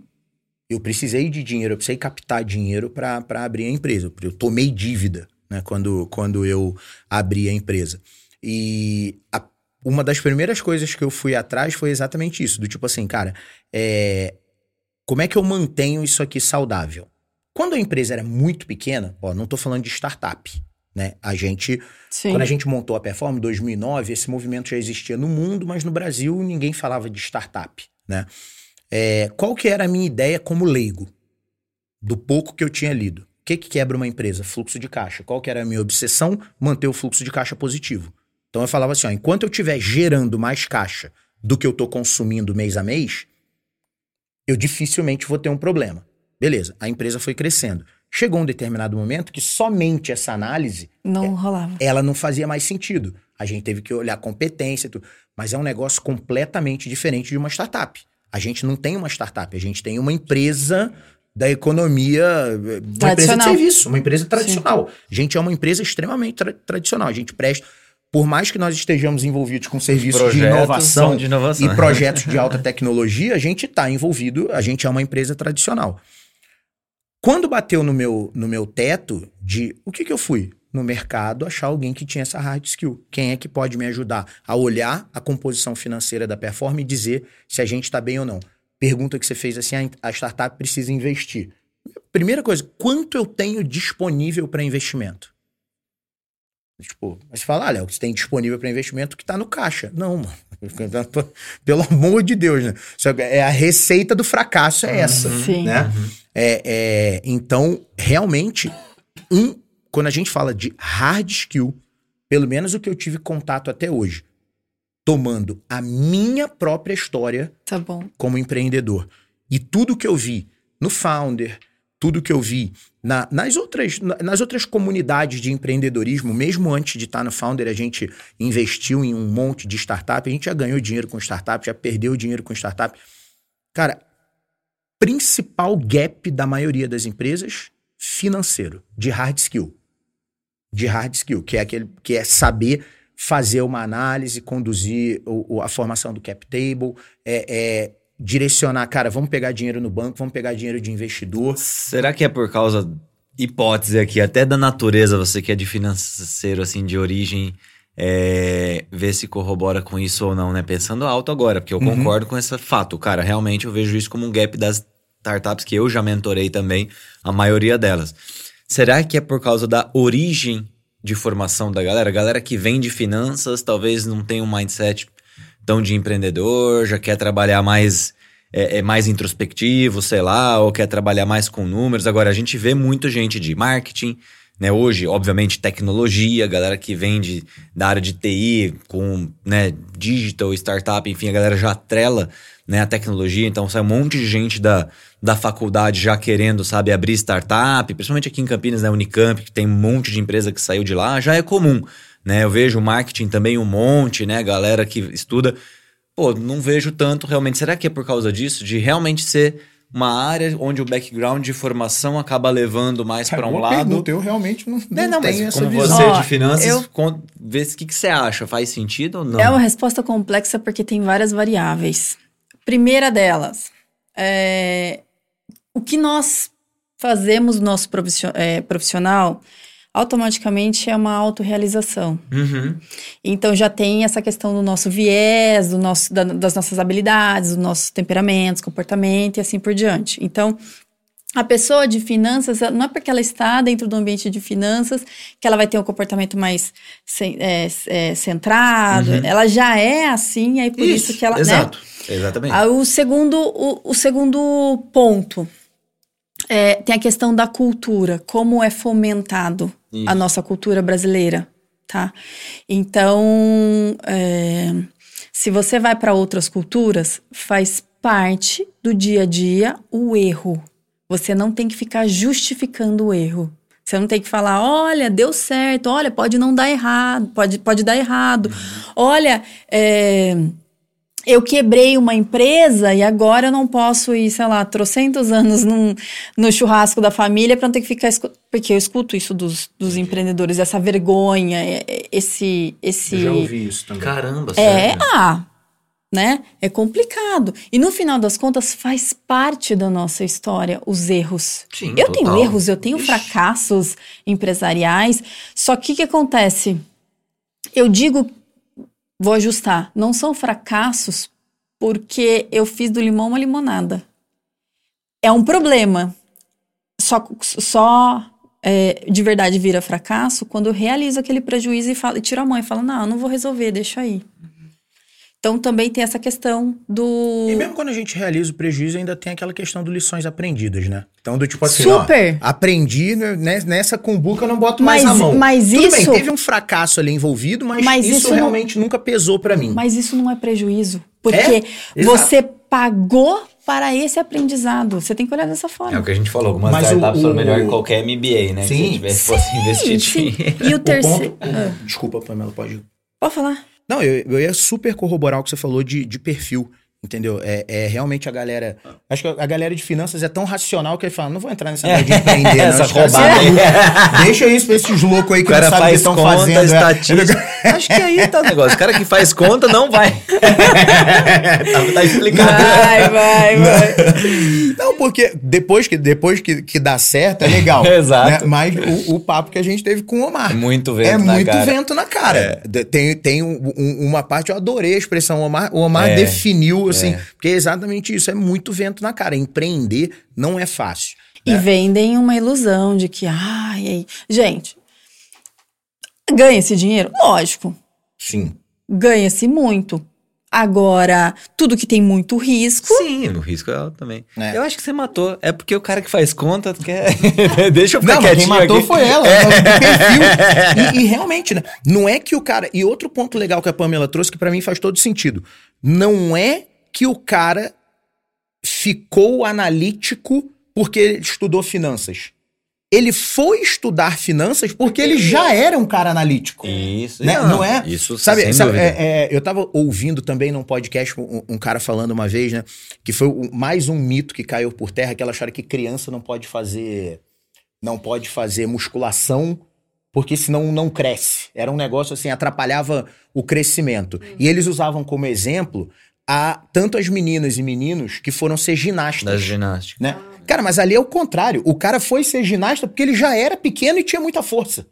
eu precisei de dinheiro, eu precisei captar dinheiro para abrir a empresa. Eu tomei dívida, né, quando, quando eu abri a empresa. E a- uma das primeiras coisas que eu fui atrás foi exatamente isso, do tipo assim, cara, é, como é que eu mantenho isso aqui saudável? Quando a empresa era muito pequena, ó, não tô falando de startup, né? A gente
Sim.
quando a gente montou a Perform em 2009, esse movimento já existia no mundo, mas no Brasil ninguém falava de startup, né? É, qual que era a minha ideia como leigo? Do pouco que eu tinha lido. O que, que quebra uma empresa? Fluxo de caixa. Qual que era a minha obsessão? Manter o fluxo de caixa positivo. Então eu falava assim, ó, enquanto eu estiver gerando mais caixa do que eu estou consumindo mês a mês, eu dificilmente vou ter um problema. Beleza, a empresa foi crescendo. Chegou um determinado momento que somente essa análise
Não rolava.
ela não fazia mais sentido. A gente teve que olhar competência e tudo. Mas é um negócio completamente diferente de uma startup. A gente não tem uma startup, a gente tem uma empresa da economia, uma empresa de
Tradicional.
serviço, uma empresa tradicional. A gente é uma empresa extremamente tra- tradicional. A gente presta, por mais que nós estejamos envolvidos com serviços de inovação,
de inovação.
e projetos de alta tecnologia, a gente está envolvido, a gente é uma empresa tradicional. Quando bateu no meu, no meu teto de o que, que eu fui? No mercado, achar alguém que tinha essa hard skill. Quem é que pode me ajudar a olhar a composição financeira da performance e dizer se a gente está bem ou não? Pergunta que você fez assim: a- a startup precisa investir. Primeira coisa, quanto eu tenho disponível para investimento? Tipo, mas você fala, ah, Léo, você tem disponível para investimento que tá no caixa. Não, mano. [LAUGHS] Pelo amor de Deus, né? É a receita do fracasso, é essa.
Sim.
Né? É, é, então, realmente, um, quando a gente fala de hard skill, pelo menos o que eu tive contato até hoje, tomando a minha própria história
Tá bom.
como empreendedor. E tudo que eu vi no Founder, tudo que eu vi na- nas, outras, na- nas outras comunidades de empreendedorismo, mesmo antes de estar no Founder, a gente investiu em um monte de startup, a gente já ganhou dinheiro com startup, já perdeu dinheiro com startup. Cara, principal gap da maioria das empresas, financeiro, de hard skill. De hard skill, que é aquele que é saber fazer uma análise, conduzir o- o- a formação do cap table, é, é direcionar, cara, vamos pegar dinheiro no banco, vamos pegar dinheiro de investidor.
Será que é por causa, hipótese aqui, até da natureza, você que é de financeiro, assim, de origem, é, ver se corrobora com isso ou não, né? Pensando alto agora, porque eu
Uhum.
concordo com esse fato. Cara, realmente eu vejo isso como um gap das startups que eu já mentorei também, a maioria delas. Será que é por causa da origem de formação da galera? Galera que vem de finanças talvez não tenha um mindset tão de empreendedor, já quer trabalhar mais é, é mais introspectivo, sei lá, ou quer trabalhar mais com números. Agora, a gente vê muita gente de marketing, né? Hoje, obviamente, tecnologia, galera que vende da área de TI, com né, digital, startup, enfim, a galera já atrela né, a tecnologia. Então, sai um monte de gente da, da faculdade já querendo, sabe, abrir startup, principalmente aqui em Campinas, né, Unicamp, que tem um monte de empresa que saiu de lá, já é comum. Né, eu vejo marketing também um monte, né? Galera que estuda pô, não vejo tanto realmente. Será que é por causa disso? De realmente ser uma área onde o background de formação acaba levando mais para um lado?
pergunta, eu realmente não, não
É, não, mas
tenho essa
como
visão.
você
Ó,
de finanças,
eu-
con- vê o que, que você acha? Faz sentido ou não?
É uma resposta complexa porque tem várias variáveis. Primeira delas, é, o que nós fazemos no nosso é, profissional automaticamente é uma autorrealização.
Uhum.
Então já tem essa questão do nosso viés, do nosso, da- das nossas habilidades, dos nossos temperamentos, comportamento e assim por diante. Então, a pessoa de finanças, não é porque ela está dentro do ambiente de finanças que ela vai ter um comportamento mais é, é, centrado. Ela já é assim, aí por isso, que ela. né?
Exato. Exatamente.
Ah, o, segundo, o, o segundo ponto é, tem a questão da cultura, como é fomentado
Isso.
a nossa cultura brasileira, tá? Então, é, se você vai para outras culturas, faz parte do dia a dia o erro. Você não tem que ficar justificando o erro. Você não tem que falar, olha, deu certo, olha, pode não dar errado, pode, pode dar errado. Olha, é, eu quebrei uma empresa e agora eu não posso ir, sei lá, trocentos [LAUGHS] anos num, no churrasco da família para não ter que ficar. Porque eu escuto isso dos, dos empreendedores, essa vergonha, é- é- esse. esse
Eu já ouvi isso também.
Caramba,
é,
sério.
ah, né? É complicado. E no final das contas, faz parte da nossa história os erros.
Sim,
eu
total.
tenho erros, eu tenho
Ixi.
fracassos empresariais. Só que o que acontece? Eu digo, vou ajustar, não são fracassos porque eu fiz do limão uma limonada. É um problema. Só, só é, de verdade vira fracasso quando eu realizo aquele prejuízo e, falo, e tiro a mão e falo, não, eu não vou resolver, deixa aí. Então também tem essa questão do.
E mesmo quando a gente realiza o prejuízo, ainda tem aquela questão do lições aprendidas, né? Então, do tipo assim,
Super.
ó, aprendi né, nessa cumbuca, eu não boto mais
Mas-
a mão.
mas
Tudo
isso-
bem, teve um fracasso ali envolvido, mas,
Mas
isso,
isso não-
realmente nunca pesou pra mim.
Mas isso não é prejuízo. Porque
É?
Você pagou para esse aprendizado. Você tem que olhar dessa forma.
É o que a gente falou, algumas
Mas o-
startups são melhor que qualquer MBA, né?
Sim.
Se tivesse, fosse investir
Sim. E o terceiro.
ponto-
Ah,
Desculpa, Pamela, pode.
pode falar.
Não, eu, eu ia super corroborar o que você falou de, de perfil. Entendeu? É, é realmente a galera. Acho que a galera de finanças é tão racional que ele fala: não vou entrar nessa área de empreender, [LAUGHS] não.
Essa roubada
são
aí.
Deixa isso pra esses loucos aí que não
cara
sabem o que
faz
estão
conta,
fazendo. é.
estatística. [LAUGHS] Acho que aí tá o negócio. O cara que faz conta não vai. [LAUGHS] tá, tá explicado.
Vai, vai, vai.
Não, porque depois que, depois que, que dá certo é legal.
Exato.
né? Mas o, o papo que a gente teve com o Omar.
É muito vento
é
na
muito
cara.
vento na cara. De- Tem, tem um- um- uma parte, eu adorei a expressão. O Omar, o Omar
É,
definiu, assim,
é.
porque é exatamente isso. É muito vento na cara. Empreender não é fácil.
E vendem uma ilusão de que, ai, ai. gente, ganha esse dinheiro? Lógico,
Sim.
ganha-se muito. Agora, tudo que tem muito risco,
Sim, o risco é alto também.
É.
Eu acho que você matou. É porque o cara que faz conta quer. [LAUGHS] Deixa eu ficar
Não, mas quem
quietinho
matou
aqui.
foi ela, ela do perfil. [LAUGHS] E, e realmente, né? Não é que o cara. E outro ponto legal que a Pamela trouxe, que pra mim faz todo sentido. Não é que o cara ficou analítico porque ele estudou finanças. Ele foi estudar finanças porque ele já era um cara analítico.
Isso.
Né? Não, é?
Isso,
sabe, sabe, é, é, eu tava ouvindo também num podcast um, um cara falando uma vez, né? Que foi o- mais um mito que caiu por terra, que ela acharam que criança não pode fazer. Não pode fazer musculação, porque senão não cresce. Era um negócio assim, atrapalhava o crescimento. E eles usavam como exemplo a tanto as meninas e meninos que foram ser ginastas
Da ginástica.
né? Cara, mas ali é o contrário. O cara foi ser ginasta porque ele já era pequeno e tinha muita força.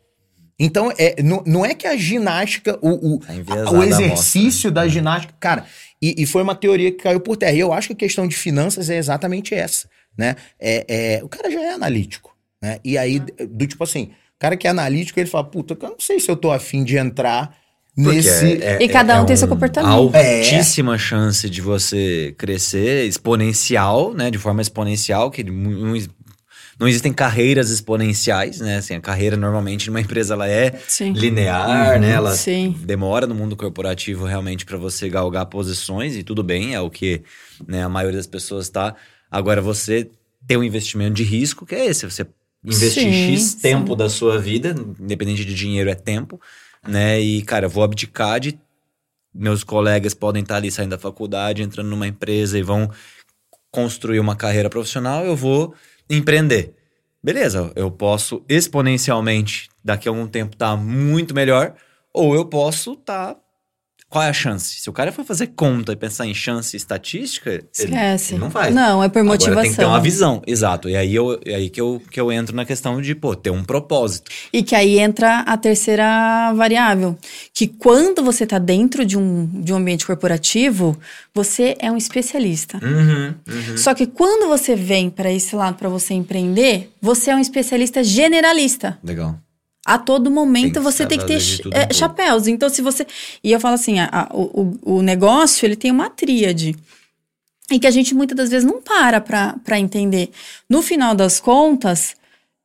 Então, é, não, não é que a ginástica, o, o,
Tá enviesada
o
a
exercício da ginástica. Cara, e, e foi uma teoria que caiu por terra. E eu acho que a questão de finanças é exatamente essa. Né? É, é, o cara já é analítico. Né? E aí, do tipo assim, o cara que é analítico, ele fala: Puta, eu não sei se eu tô afim de entrar
Porque
nesse.
é-
E cada um tem seu
um
comportamento.
Altíssima chance de você crescer exponencial, né? De forma exponencial, que não, não existem carreiras exponenciais, né? Assim, a carreira normalmente numa empresa ela é
Sim.
linear, né? Ela
Sim.
demora no mundo corporativo realmente para você galgar posições e tudo bem, é o que né, a maioria das pessoas tá. Agora você tem um investimento de risco que é esse, você investir
Sim,
X
sim.
tempo da sua vida, independente de dinheiro é tempo, né? E cara, vou abdicar de meus colegas podem estar ali saindo da faculdade, entrando numa empresa e vão construir uma carreira profissional, eu vou empreender. Beleza, eu posso exponencialmente, daqui a algum tempo, estar muito melhor, ou eu posso estar. Qual é a chance? Se o cara for fazer conta e pensar em chance e estatística, ele-
Esquece.
ele não faz.
Não, é por motivação.
Agora tem que ter uma visão, exato. E aí, eu, e aí que, eu, que eu entro na questão de, pô, ter um propósito.
E que aí entra a terceira variável, que quando você está dentro de um, de um ambiente corporativo, você é um especialista.
Uhum, uhum.
Só que quando você vem para esse lado para você empreender, você é um especialista generalista.
Legal.
A todo momento
Tem
você tem que ter é, chapéus. Então, se você. E eu falo assim: a- a- o, o- o negócio ele tem uma tríade. E que a gente muitas das vezes não para para entender. No final das contas,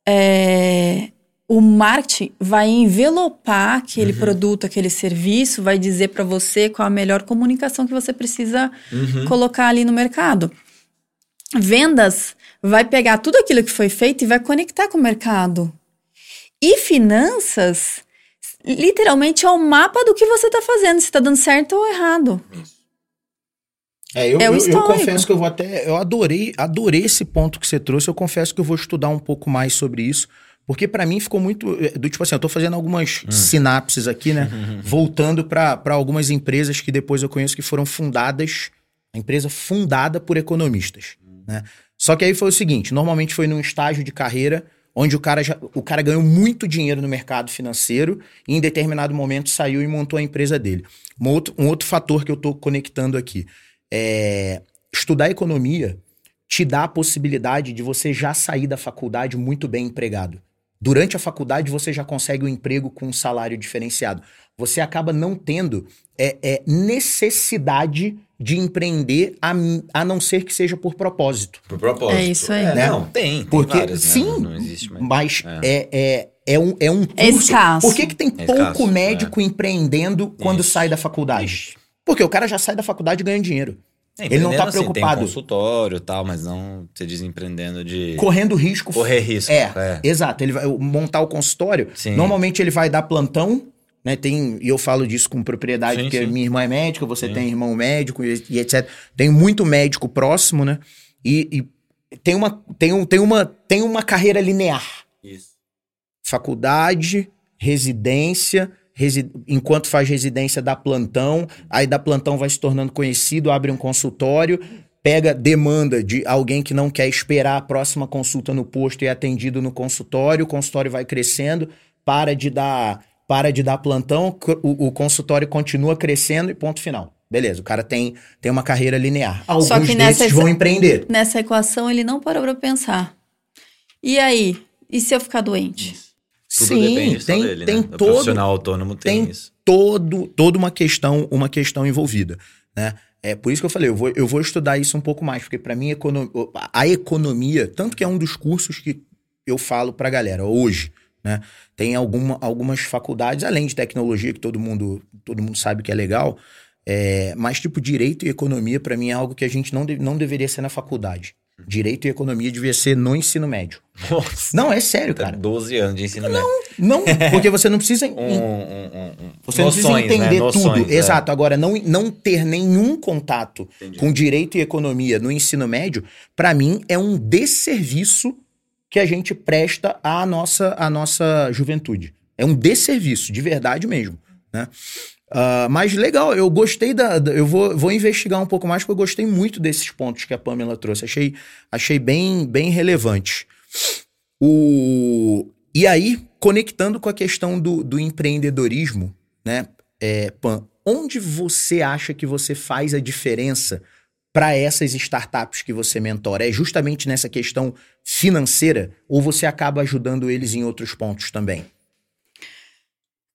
é, o marketing vai envelopar aquele
Uhum.
produto, aquele serviço, vai dizer para você qual a melhor comunicação que você precisa
Uhum.
colocar ali no mercado. Vendas vai pegar tudo aquilo que foi feito e vai conectar com o mercado. E finanças, literalmente, é o mapa do que você está fazendo, se está dando certo ou errado.
É, eu,
É o
eu- eu confesso que eu vou até. Eu adorei, adorei esse ponto que você trouxe. Eu confesso que eu vou estudar um pouco mais sobre isso. Porque pra mim ficou muito. é, Do tipo assim, eu tô fazendo algumas sinapses aqui, né? [LAUGHS] Voltando pra pra algumas empresas que depois eu conheço que foram fundadas. A empresa fundada por economistas. Né? Só que aí foi o seguinte: normalmente foi num estágio de carreira onde o cara, já, o cara ganhou muito dinheiro no mercado financeiro e em determinado momento saiu e montou a empresa dele. Um outro, um outro fator que eu tô conectando aqui é, estudar economia te dá a possibilidade de você já sair da faculdade muito bem empregado. Durante a faculdade você já consegue um emprego com um salário diferenciado. Você acaba não tendo é, é, necessidade de empreender a, a não ser que seja por propósito.
Por propósito.
É isso aí.
Né?
Não, tem. tem
Porque,
várias, né?
sim,
Não, não existe mais.
mas é, é, é, um, é um curso.
É escasso.
Por que, que tem
É
pouco
escasso,
médico empreendendo quando
Isso.
sai da faculdade? Porque o cara já sai da faculdade ganhando dinheiro.
É,
Ele não tá
empreendendo, assim,
preocupado.
Tem consultório e tal, mas não você diz empreendendo de
Correndo risco.
correr risco.
É, exato. Ele vai montar o consultório.
Sim.
Normalmente ele vai dar plantão, né? Tem, e eu falo disso com propriedade,
Sim,
porque
sim.
minha irmã é médica, você
Sim.
tem irmão médico e, e etc. Tem muito médico próximo, né? E, e tem, uma, tem, um, tem, uma, tem uma carreira linear.
Isso.
Faculdade, residência, resi- enquanto faz residência dá plantão, aí da plantão vai se tornando conhecido, abre um consultório, pega demanda de alguém que não quer esperar a próxima consulta no posto e é atendido no consultório, o consultório vai crescendo, para de dar, para de dar plantão, o, o consultório continua crescendo e ponto final. Beleza, o cara tem, tem uma carreira linear. Alguns
Só que nessa-
desses vão empreender.
Nessa equação, ele não parou pra pensar. E aí? E se eu ficar doente?
Tudo
Sim,
depende só
tem,
dele,
tem
né? O
todo,
profissional autônomo tem,
tem
isso.
todo, toda uma questão, uma questão envolvida, né? É por isso que eu falei, eu vou, eu vou estudar isso um pouco mais, porque para mim econo- a economia, tanto que é um dos cursos que eu falo pra galera hoje, né? Tem alguma, algumas faculdades, além de tecnologia, que todo mundo, todo mundo sabe que é legal, é, mas tipo, direito e economia, pra mim, é algo que a gente não, de- não deveria ser na faculdade. Direito e economia devia ser no ensino médio.
Nossa.
Não, é sério, cara.
12 anos de ensino médio.
Não, porque você não precisa [LAUGHS]
Um, um, um,
você não precisa
noções, né?
entender
Noções,
tudo.
é.
Exato. Agora, não, não ter nenhum contato
Entendi.
com direito e economia no ensino médio, pra mim, é um desserviço que a gente presta à nossa, à nossa juventude. É um desserviço, de verdade mesmo. Né? Ah, mas legal, eu gostei da. da- eu vou, vou investigar um pouco mais, porque eu gostei muito desses pontos que a Pamela trouxe. Achei, achei bem, bem relevante. O, e aí, conectando com a questão do, do empreendedorismo, né, é, Pan, onde você acha que você faz a diferença para essas startups que você mentora? É justamente nessa questão financeira ou você acaba ajudando eles em outros pontos também?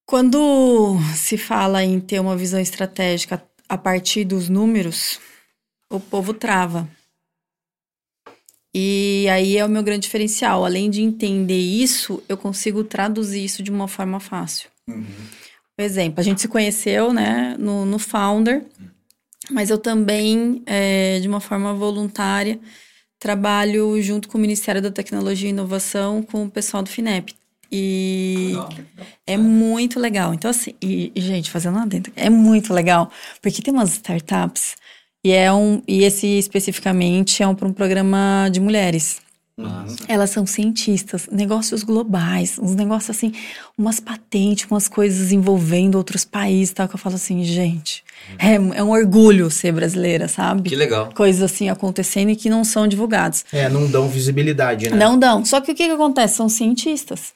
Quando se fala em ter uma visão estratégica a partir dos números, o povo trava. E aí é o meu grande diferencial. Além de entender isso, eu consigo traduzir isso de uma forma fácil. Por exemplo, a gente se conheceu né, no, no Founder, mas eu também, é, de uma forma voluntária, trabalho junto com o Ministério da Tecnologia e Inovação com o pessoal do FINEP. E é muito legal. Então, assim, e, e, gente, fazendo lá dentro, é muito legal, porque tem umas startups, e é um, e esse especificamente é um, para um programa de mulheres. Elas são cientistas, negócios globais, uns negócios assim, umas patentes, umas coisas envolvendo outros países, tal, que eu falo assim, gente, é, é um orgulho ser brasileira, sabe?
Que legal.
Coisas assim acontecendo e que não são divulgadas.
É, não dão visibilidade, né?
Não dão. Só que o que, que acontece? São cientistas.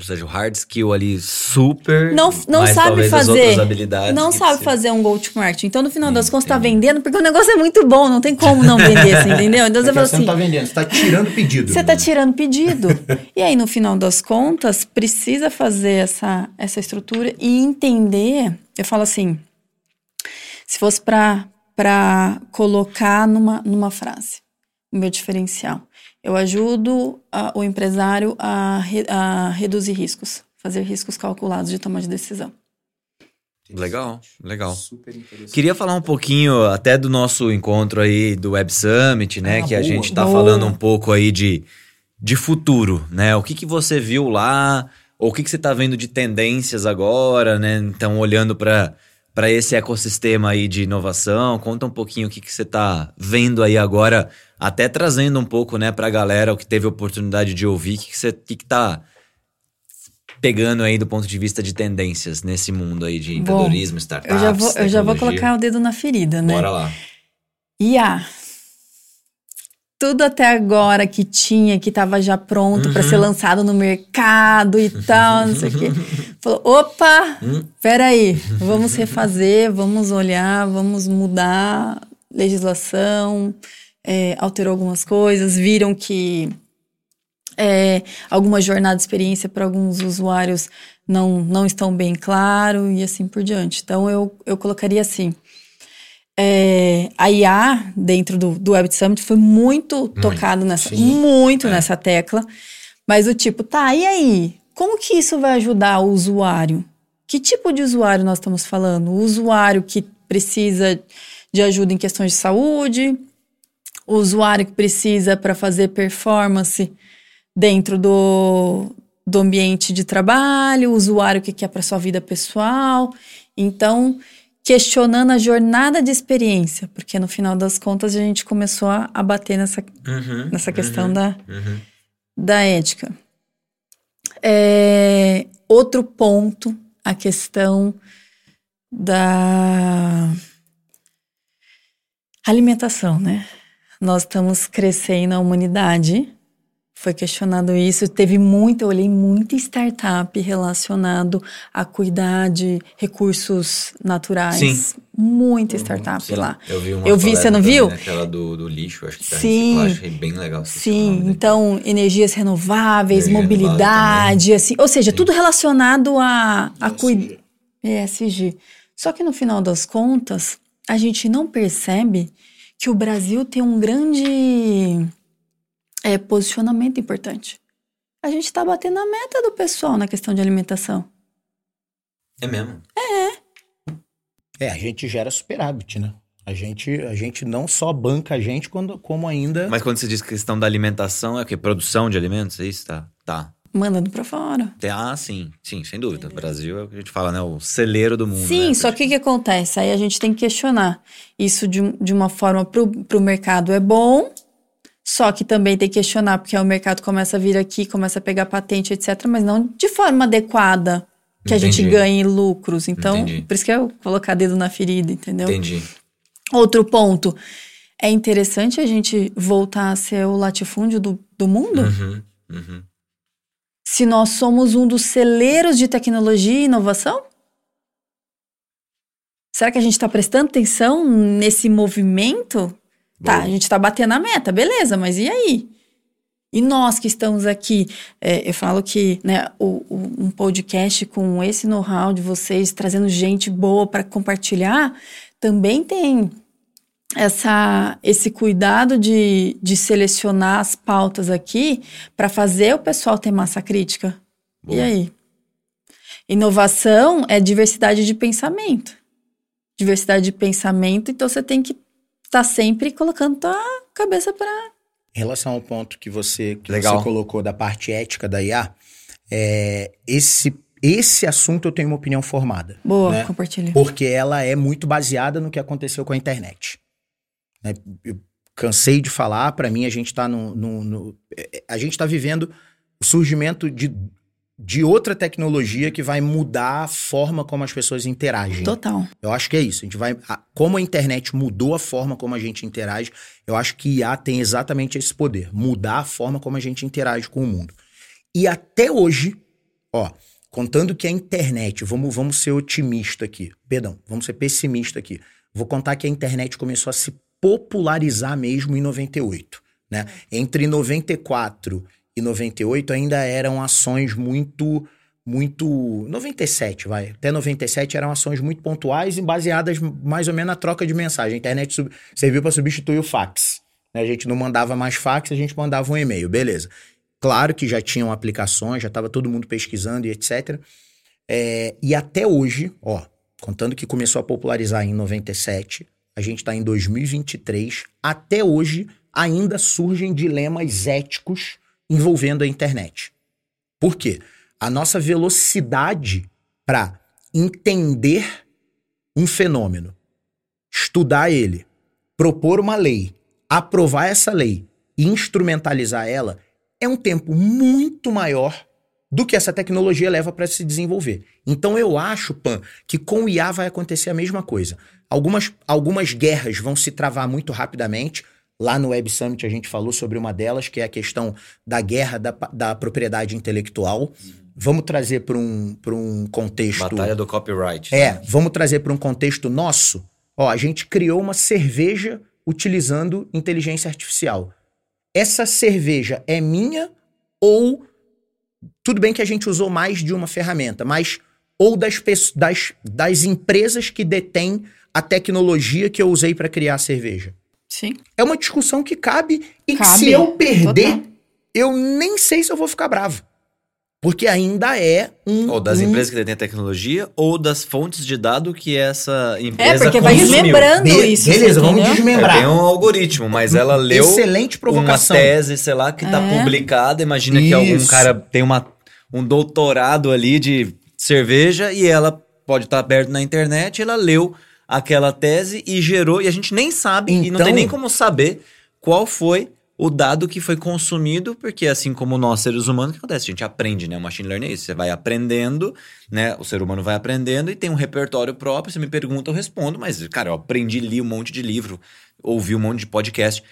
Ou seja, o hard skill ali super.
Não, não
mas
sabe fazer.
outras habilidades
Não sabe
precisa.
fazer um go-to-market. Então, no final das contas, tá vendendo, porque o negócio é muito bom, não tem como não vender, assim, [LAUGHS] entendeu? Então
É
você
que
fala
você
assim.
não tá vendendo, você tá tirando pedido.
Você tá tirando pedido. [LAUGHS] e aí, no final das contas, precisa fazer essa, essa estrutura e entender. Eu falo assim: se fosse pra, pra colocar numa, numa frase, o meu diferencial, eu ajudo a- o empresário a, re- a reduzir riscos, fazer riscos calculados de tomar de decisão.
Legal, legal.
Super interessante.
Queria falar um pouquinho até do nosso encontro aí do Web Summit, né?
Ah,
que a
boa.
gente tá
Boa.
falando um pouco aí de, de futuro, né? O que, que você viu lá? Ou o que, que você tá vendo de tendências agora, né? Então, olhando para para esse ecossistema aí de inovação, conta um pouquinho o que, que você tá vendo aí agora, até trazendo um pouco, né, pra galera o que teve oportunidade de ouvir, o que, que você que, que tá pegando aí do ponto de vista de tendências nesse mundo aí de empreendedorismo, startups,
Eu já vou, eu já vou colocar o dedo na ferida, né?
Bora lá.
IA. Tudo até agora que tinha, que estava já pronto para ser
Uhum.
lançado no mercado e tal, não sei o quê. [LAUGHS] Falou: opa,
Hum?
peraí, vamos refazer, vamos olhar, vamos mudar legislação, é, alterou algumas coisas, viram que é, alguma jornada de experiência para alguns usuários não, não estão bem claro e assim por diante. Então eu, eu colocaria assim. é, a IA dentro do, do Web Summit foi muito, tocado nessa,
sim.
muito
É.
nessa tecla, mas o tipo, tá, e aí? Como que isso vai ajudar o usuário? Que tipo de usuário nós estamos falando? O usuário que precisa de ajuda em questões de saúde, o usuário que precisa para fazer performance dentro do, do ambiente de trabalho, o usuário que quer para sua vida pessoal. Então, questionando a jornada de experiência, porque no final das contas a gente começou a, a bater nessa,
Uhum,
nessa questão
uhum,
da,
uhum.
da ética. É, outro ponto, a questão da alimentação, né? Nós estamos crescendo a humanidade. Foi questionado isso. Teve muito, eu olhei muita startup relacionado a cuidar de recursos naturais.
Sim.
Muita startup
Sim,
lá.
Eu vi uma
Eu vi, você não
também,
viu?
né? Aquela do, do lixo, acho que
Sim.
achei bem legal.
Sim,
dele.
então energias renováveis,
Energia
mobilidade, assim, ou seja,
Sim.
tudo relacionado a, a cuidar. ESG. Só que no final das contas, a gente não percebe que o Brasil tem um grande é, posicionamento importante. A gente está batendo a meta do pessoal na questão de alimentação.
É mesmo.
É, a gente gera superávit, né? A gente, a gente não só banca a gente, quando, como ainda.
Mas quando você diz questão da alimentação, é o quê? Produção de alimentos? É isso? Tá. Tá.
Mandando para fora.
Tem- Ah, sim. Sim, sem dúvida. O Brasil é o que a gente fala, né? O celeiro do mundo.
Sim,
né?
só que o que acontece? Aí a gente tem que questionar. Isso de, de uma forma para o mercado é bom, só que também tem que questionar, porque o mercado começa a vir aqui, começa a pegar patente, etc., mas não de forma adequada que a gente
Entendi.
ganhe lucros. Então,
Entendi.
por isso que eu colocar dedo na ferida, entendeu?
Entendi.
Outro ponto. É interessante a gente voltar a ser o latifúndio do, do mundo?
Uhum, uhum.
Se nós somos um dos celeiros de tecnologia e inovação? Será que a gente está prestando atenção nesse movimento? Tá,
Boa.
a gente está batendo a meta, beleza, mas e aí? E nós que estamos aqui, é, eu falo que né, o- o- um podcast com esse know-how de vocês, trazendo gente boa para compartilhar, também tem essa, esse cuidado de, de selecionar as pautas aqui para fazer o pessoal ter massa crítica.
Boa.
E aí? Inovação é diversidade de pensamento. Diversidade de pensamento, então você tem que estar sempre colocando tua cabeça para.
Em relação ao ponto que você, que
Legal.
você colocou da parte ética da IA, é, esse, esse assunto eu tenho uma opinião formada.
Boa,
né?
compartilha.
Porque ela é muito baseada no que aconteceu com a internet. Né? Eu cansei de falar, para mim a gente tá no, no- no- a gente tá vivendo o surgimento de, de outra tecnologia que vai mudar a forma como as pessoas interagem.
Total.
Eu acho que é isso. A gente vai. a- como a internet mudou a forma como a gente interage, eu acho que IA tem exatamente esse poder: mudar a forma como a gente interage com o mundo. E até hoje, ó, contando que a internet, vamos, vamos ser otimista aqui, perdão, vamos ser pessimista aqui. Vou contar que a internet começou a se popularizar mesmo em 98, né? Entre 94 e 98 ainda eram ações muito muito 97, vai. Até 97 eram ações muito pontuais e baseadas mais ou menos na troca de mensagem. A internet sub- serviu para substituir o fax. né? A gente não mandava mais fax, a gente mandava um e-mail, beleza. Claro que já tinham aplicações, já estava todo mundo pesquisando e etc. É, e até hoje, ó, contando que começou a popularizar em 97, a gente está em 2023, até hoje ainda surgem dilemas éticos envolvendo a internet. Por quê? A nossa velocidade para entender um fenômeno, estudar ele, propor uma lei, aprovar essa lei e instrumentalizar ela é um tempo muito maior do que essa tecnologia leva para se desenvolver. Então eu acho, Pan, que com o IA vai acontecer a mesma coisa. Algumas, algumas guerras vão se travar muito rapidamente. Lá no Web Summit a gente falou sobre uma delas, que é a questão da guerra da, da propriedade intelectual. Vamos trazer para um, pra um contexto.
Batalha do copyright.
É, vamos trazer para um contexto nosso. Ó, a gente criou uma cerveja utilizando inteligência artificial. Essa cerveja é minha ou tudo bem que a gente usou mais de uma ferramenta, mas ou das, das, das empresas que detêm a tecnologia que eu usei para criar a cerveja.
Sim.
É uma discussão que cabe e que
Cabe,
se eu perder,
total.
eu nem sei se eu vou ficar bravo. Porque ainda é um.
Ou das
um-
empresas que detêm tecnologia, ou das fontes de dado que essa empresa
É, porque vai
consumiu.
desmembrando
Be-
isso.
beleza, vamos desmembrar.
É, tem um algoritmo, mas ela leu
Excelente
uma
provocação.
tese, sei lá, que tá
É.
publicada. Imagina que algum
Isso.
cara tem uma, um doutorado ali de cerveja e ela pode estar aberto na internet, ela leu aquela tese e gerou, e a gente nem sabe, então, e não tem nem então como saber qual foi o dado que foi consumido, porque assim como nós seres humanos, o que acontece? A gente aprende, né? O machine learning é isso. Você vai aprendendo, né? O ser humano vai aprendendo e tem um repertório próprio. Você me pergunta, eu respondo, mas, cara, eu aprendi, li um monte de livro, ouvi um monte de podcast.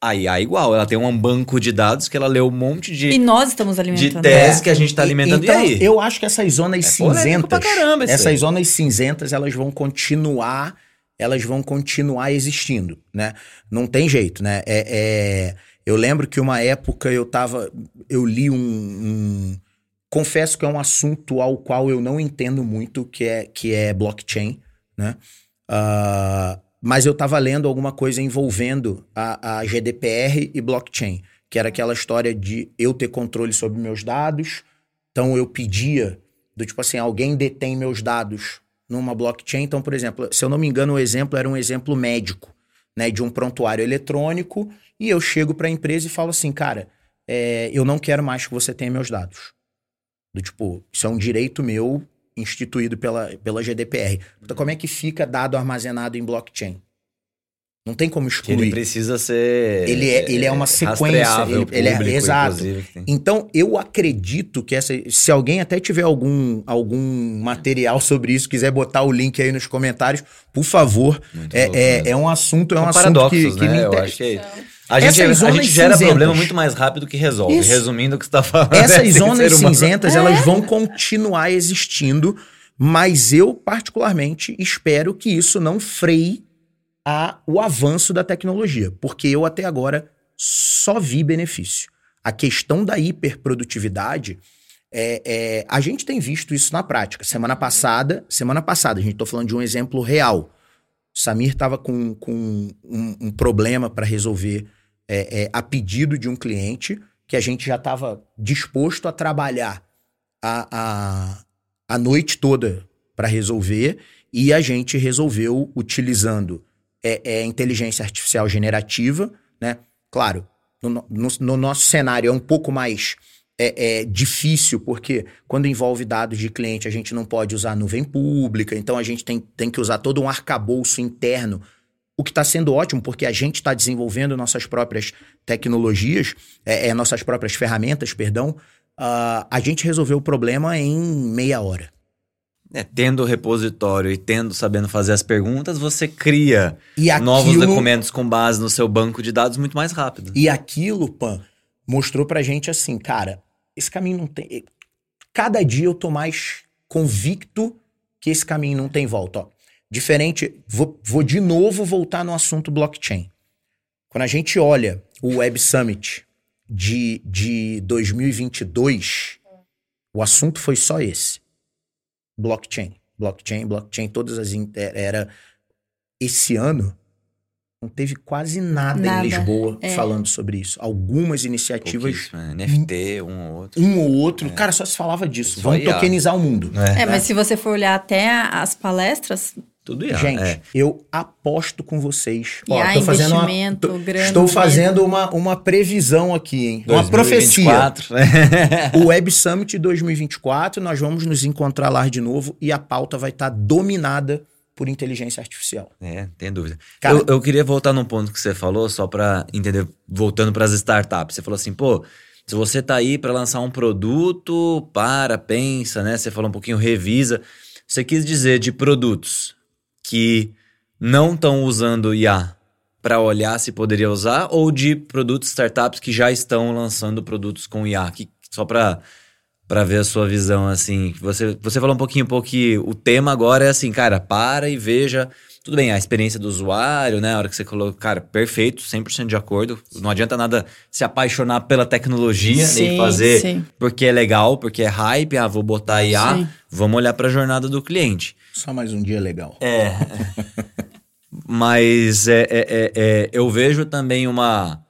A IA é igual, ela tem um banco de dados que ela lê um monte de.
E nós estamos alimentando.
De tese é. que a gente está alimentando.
Então,
e aí?
Eu acho que essas zonas é cinzentas. Caramba, essas aí. zonas cinzentas, elas vão continuar. Elas vão continuar existindo, né? Não tem jeito, né? É, é eu lembro que uma época eu tava. Eu li um, um, Confesso que é um assunto ao qual eu não entendo muito, que é, que é blockchain, né? Uh, mas eu estava lendo alguma coisa envolvendo a, a GDPR e blockchain, que era aquela história de eu ter controle sobre meus dados. Então eu pedia, do tipo assim, alguém detém meus dados numa blockchain. Então, por exemplo, se eu não me engano, o exemplo era um exemplo médico, né? De um prontuário eletrônico e eu chego para a empresa e falo assim, cara, é, eu não quero mais que você tenha meus dados. Do tipo, isso é um direito meu instituído pela, pela GDPR. Então, como é que fica dado armazenado em blockchain? Não tem como excluir.
Ele precisa ser.
Ele é, ele é uma sequência. Ele, ele é exato. Então, eu acredito que essa. Se alguém até tiver algum, algum material sobre isso, quiser botar o link aí nos comentários, por favor. É, é, é, um assunto, é um assunto que, que
né? me interessa. A gente, a gente gera cinzentas. problema muito mais rápido que resolve. Isso. Resumindo o que você está falando.
Essas [LAUGHS] é zonas cinzentas, é. elas vão continuar existindo, mas eu, particularmente, espero que isso não freie a, o avanço da tecnologia, porque eu até agora só vi benefício. A questão da hiperprodutividade, é, é, a gente tem visto isso na prática. Semana passada, semana passada, a gente está falando de um exemplo real. O Samir estava com, com um, um problema para resolver é, é, a pedido de um cliente que a gente já estava disposto a trabalhar a, a, a noite toda para resolver e a gente resolveu utilizando é, é, inteligência artificial generativa, né? Claro, no, no, no nosso cenário é um pouco mais é, é, difícil, porque quando envolve dados de cliente, a gente não pode usar nuvem pública, então a gente tem, tem que usar todo um arcabouço interno o que está sendo ótimo, porque a gente está desenvolvendo nossas próprias tecnologias, é, é nossas próprias ferramentas, perdão. Uh, a gente resolveu o problema em meia hora.
É, tendo o repositório e tendo sabendo fazer as perguntas, você cria aquilo, novos documentos com base no seu banco de dados muito mais rápido.
E aquilo, Pan, mostrou pra gente assim, cara, esse caminho não tem. Cada dia eu tô mais convicto que esse caminho não tem volta. Ó. Diferente, vou, vou de novo voltar no assunto blockchain. Quando a gente olha o Web Summit de, de 2022, o assunto foi só esse. Blockchain. Blockchain, blockchain, todas as. Era. Esse ano, não teve quase nada, nada. em Lisboa é. falando sobre isso. Algumas iniciativas.
Né? NFT, um ou outro.
Um ou outro. É. Cara, só se falava disso. Vamos tokenizar o mundo.
É. é, mas se você for olhar até as palestras,
tudo IA.
Gente, é. eu aposto com vocês.
Ó, IA, tô fazendo uma, tô,
estou fazendo uma, uma previsão aqui, hein? 2024. Uma profecia. [LAUGHS] o Web Summit 2024, nós vamos nos encontrar lá de novo e a pauta vai estar tá dominada por inteligência artificial.
É, tem dúvida. Cara, eu, eu queria voltar num ponto que você falou, só para entender, voltando para as startups. Você falou assim, pô, se você tá aí para lançar um produto, para, pensa, né? Você falou um pouquinho, revisa. Você quis dizer de produtos que não estão usando IA para olhar se poderia usar ou de produtos startups que já estão lançando produtos com IA? Que, só para para ver a sua visão assim. Você você falou um pouquinho um pouco que o tema agora é assim, cara, para e veja tudo bem, a experiência do usuário, né? A hora que você colocou, cara, perfeito, 100% de acordo. Não adianta nada se apaixonar pela tecnologia, sim, nem fazer sim. porque é legal, porque é hype, ah, vou botar IA, sim. vamos olhar para a jornada do cliente.
Só mais um dia legal.
É. [LAUGHS] Mas é, é, é, é, eu vejo também uma,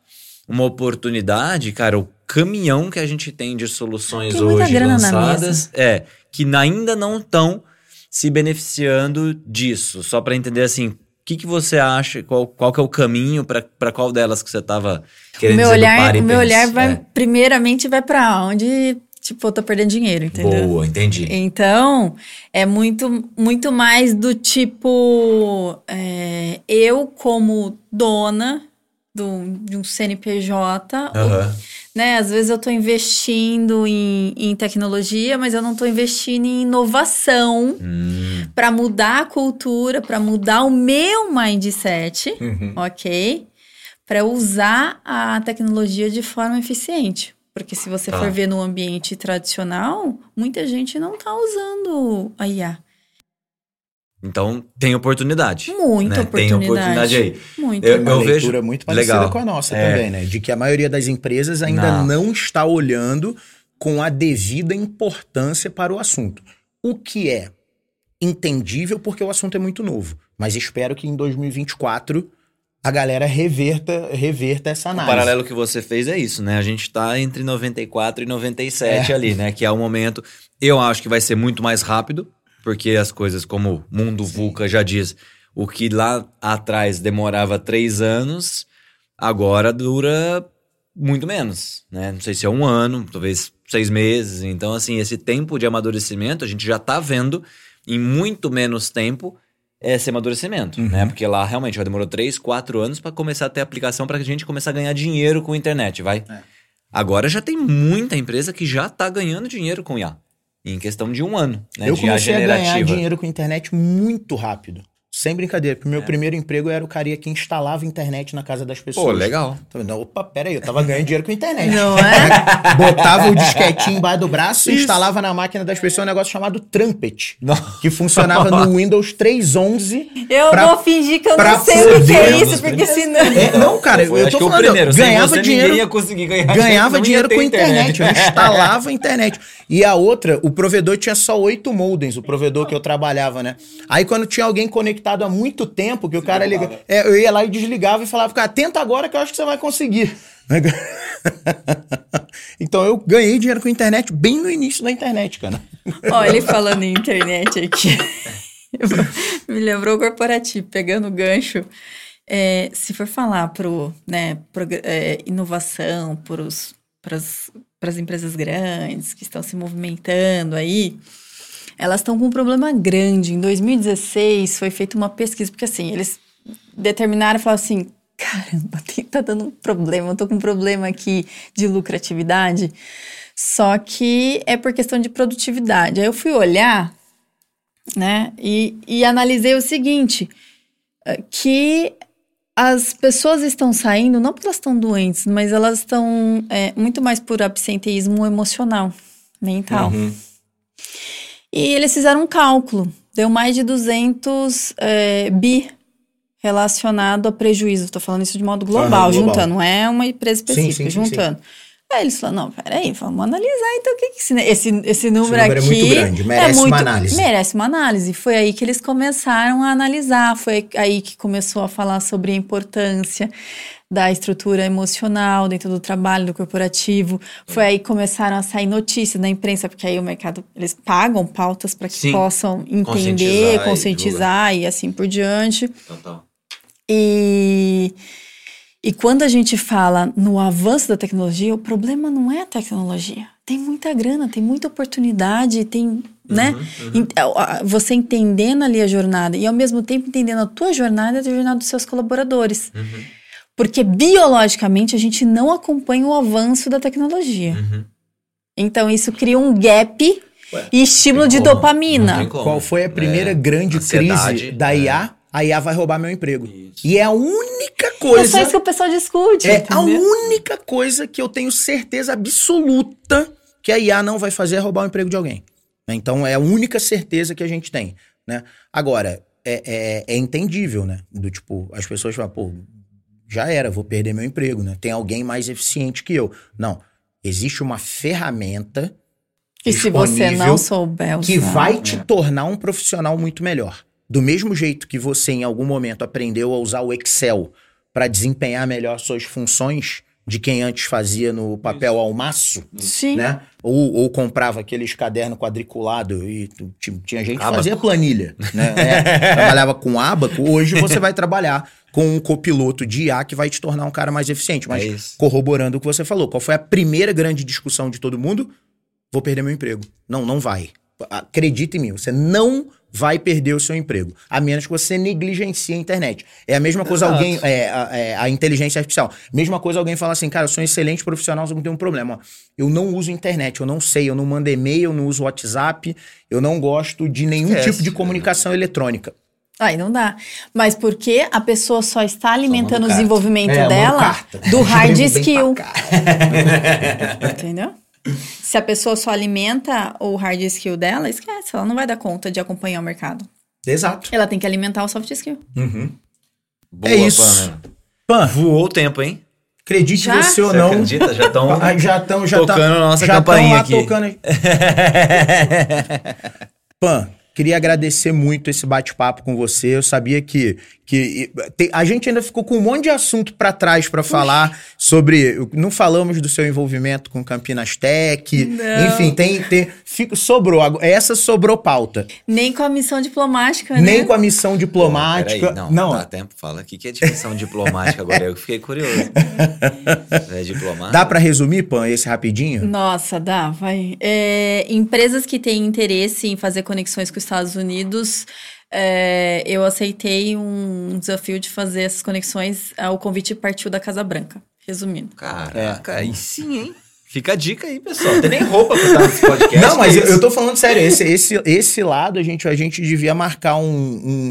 uma oportunidade, cara, o caminhão que a gente tem de soluções tem hoje lançadas, é, que ainda não estão se beneficiando disso? Só para entender assim, o que, que você acha? Qual, qual que é o caminho para qual delas que você estava querendo
o meu olhar, O meu olhar vai, é. primeiramente, vai para onde tipo, eu tô perdendo dinheiro, entendeu?
Boa, entendi.
Então, é muito, muito mais do tipo, é, eu como dona do, de um CNPJ,
Aham.
né? Às vezes eu tô investindo em, em tecnologia, mas eu não tô investindo em inovação
Hum,
para mudar a cultura, para mudar o meu mindset,
Uhum.
ok? Para usar a tecnologia de forma eficiente. Porque se você
Tá.
for ver no ambiente tradicional, muita gente não tá usando a IA.
Então, tem oportunidade.
Muita
né? Tem
oportunidade.
oportunidade aí.
Muito.
Eu-
Uma
eu
leitura
vejo-
muito parecida
Legal.
com a nossa
É.
também, né? De que a maioria das empresas ainda
Não.
não. está olhando com a devida importância para o assunto. O que é entendível porque o assunto é muito novo. Mas espero que em 2024 a galera reverta, reverta essa
O
análise.
paralelo que você fez é isso, né? A gente tá entre 94 e 97
É.
ali, né? Que é o momento. Eu acho que vai ser muito mais rápido, porque as coisas, como o mundo VUCA já diz, o que lá atrás demorava três anos, agora dura muito menos, né? Não sei se é um ano, talvez seis meses. Então, assim, esse tempo de amadurecimento a gente já tá vendo em muito menos tempo esse amadurecimento,
Uhum.
né? Porque lá realmente já demorou três, quatro anos para começar a ter aplicação para a gente começar a ganhar dinheiro com a internet, vai?
É.
Agora já tem muita empresa que já tá ganhando dinheiro com IA. Em questão de um ano, né?
Eu comecei a ganhar dinheiro com internet muito rápido. Sem brincadeira, porque o meu primeiro emprego era o cara que instalava internet na casa das pessoas.
Pô, legal.
Então, não, opa, peraí, eu tava ganhando dinheiro com internet.
Não é? [LAUGHS]
Botava o disquetinho embaixo do braço e instalava na máquina das pessoas um negócio chamado Trumpet, que funcionava no [LAUGHS] Windows 3.11.
Eu
Pra-
vou fingir que eu não sei o que é isso, porque senão.
É, não, cara, eu
acho
tô
o
falando,
primeiro.
eu ganhava
você,
dinheiro
ninguém ia conseguir ganhar
ganhava
não ia
dinheiro com internet. Eu [LAUGHS] instalava a internet. E a outra, o provedor tinha só oito modems, o provedor que eu trabalhava, né? Aí quando tinha alguém conectado há muito tempo, que o cara liga, é, eu ia lá e desligava e falava, cara, tenta agora que eu acho que você vai conseguir. [LAUGHS] então eu ganhei dinheiro com internet bem no início da internet, cara.
Ó, ele falando em internet aqui. [LAUGHS] Me lembrou o corporativo, pegando o gancho. É, se for falar pro, né, é, inovação para as empresas grandes que estão se movimentando aí, elas estão com um problema grande. Em 2016 foi feita uma pesquisa, porque assim, eles determinaram e falaram assim: caramba, [LAUGHS] tá dando um problema, eu tô com um problema aqui de lucratividade. Só que é por questão de produtividade. Aí eu fui olhar, né, e, e analisei o seguinte: eh, que as pessoas estão saindo não porque elas estão doentes, mas elas estão é, muito mais por absenteísmo emocional, mental. E eles fizeram um cálculo, deu mais de 200 é, bi relacionado a prejuízo. Estou falando isso de modo global,
Aham, global.
juntando, não é uma empresa específica,
sim, sim,
juntando. Aí eles falaram, não, peraí, vamos analisar então o que, que esse, esse, esse número
número é
aqui...
muito grande, merece uma análise.
Merece uma análise. Foi aí que eles começaram a analisar, foi aí que começou a falar sobre a importância da estrutura emocional dentro do trabalho do corporativo. Foi aí que começaram a sair notícias na imprensa, porque aí o mercado, eles pagam pautas para que
Sim.
possam entender,
Conscientizar e
conscientizar e assim por diante.
Total.
E, e quando a gente fala no avanço da tecnologia, o problema não é a tecnologia. Tem muita grana, tem muita oportunidade, tem, né? A- a- Você entendendo ali a jornada e ao mesmo tempo entendendo a tua jornada e a jornada dos seus colaboradores. Porque biologicamente a gente não acompanha o avanço da tecnologia. Então isso cria um gap e estímulo de
como,
dopamina.
não.
Qual foi a primeira
É,
grande crise da
é.
IA? A IA vai roubar meu emprego.
Isso.
E é a única coisa.
só isso que o pessoal discute.
É a única coisa que eu tenho certeza absoluta que a IA não vai fazer é roubar o emprego de alguém. Então é a única certeza que a gente tem. Né? Agora, é, é, é entendível, né? Do tipo, as pessoas falam, pô, já era, vou perder meu emprego, né? Tem alguém mais eficiente que eu. Não. Existe uma ferramenta
E se você não souber usar,
que vai
É.
te tornar um profissional muito melhor. Do mesmo jeito que você, em algum momento, aprendeu a usar o Excel para desempenhar melhor suas funções de quem antes fazia no papel ao maço,
Sim.
né? Ou, ou comprava aqueles cadernos quadriculados e tu- ti- tinha gente que fazia planilha, né? É, trabalhava com abaco, hoje você vai trabalhar com um copiloto de IA que vai te tornar um cara mais eficiente. Mas
É isso.
corroborando o que você falou, qual foi a primeira grande discussão de todo mundo? vou perder meu emprego. Não, não vai. Acredite em mim, você não vai perder o seu emprego, a menos que você negligencie a internet. É a mesma coisa
Exato.
alguém, é, a, é, a inteligência artificial. Mesma coisa alguém fala assim, cara, eu sou um excelente profissional, só que tem um problema. Eu não uso internet, eu não sei, eu não mando e-mail, eu não uso WhatsApp, eu não gosto de nenhum
Esquece,
tipo de
né?
comunicação eletrônica.
Aí não dá. Mas porque a pessoa só está alimentando o
carta.
desenvolvimento
É,
dela do [LAUGHS] hard skill. Entendeu? Se a pessoa só alimenta o hard skill dela, esquece, ela não vai dar conta de acompanhar o mercado.
Exato.
Ela tem que alimentar o soft skill.
Boa,
É isso.
Pamela.
Pan,
Voou o tempo, hein?
acredite
Já?
você ou
Você
não.
acredita? Já estão... [LAUGHS]
Ah, Já estão já
Tocando
tá,
a nossa
já
campainha
lá
aqui.
tocando. [LAUGHS] Pan, queria agradecer muito esse bate-papo com você. Eu sabia que, que te- a gente ainda ficou com um monte de assunto pra trás pra falar sobre. Não falamos do seu envolvimento com Campinas Tech.
Não.
Enfim, tem, tem fica- sobrou. Essa sobrou pauta.
Nem com a missão diplomática, né?
Nem com a missão diplomática.
Peraí, não, dá tempo. Fala. O que que é dimensão diplomática agora? Eu fiquei curioso. [LAUGHS] É diplomático?
Dá pra resumir, Pan, esse rapidinho?
Nossa, dá, vai. É, empresas que têm interesse em fazer conexões com os Estados Unidos, é, eu aceitei um desafio de fazer essas conexões. ah, O convite partiu da Casa Branca, resumindo.
Caraca, aí sim, hein? Fica a dica aí, pessoal. Não tem nem roupa pra estar nesse podcast.
Não, mas
que
eu, eu tô falando sério, esse, esse, esse lado a gente, a gente devia marcar um,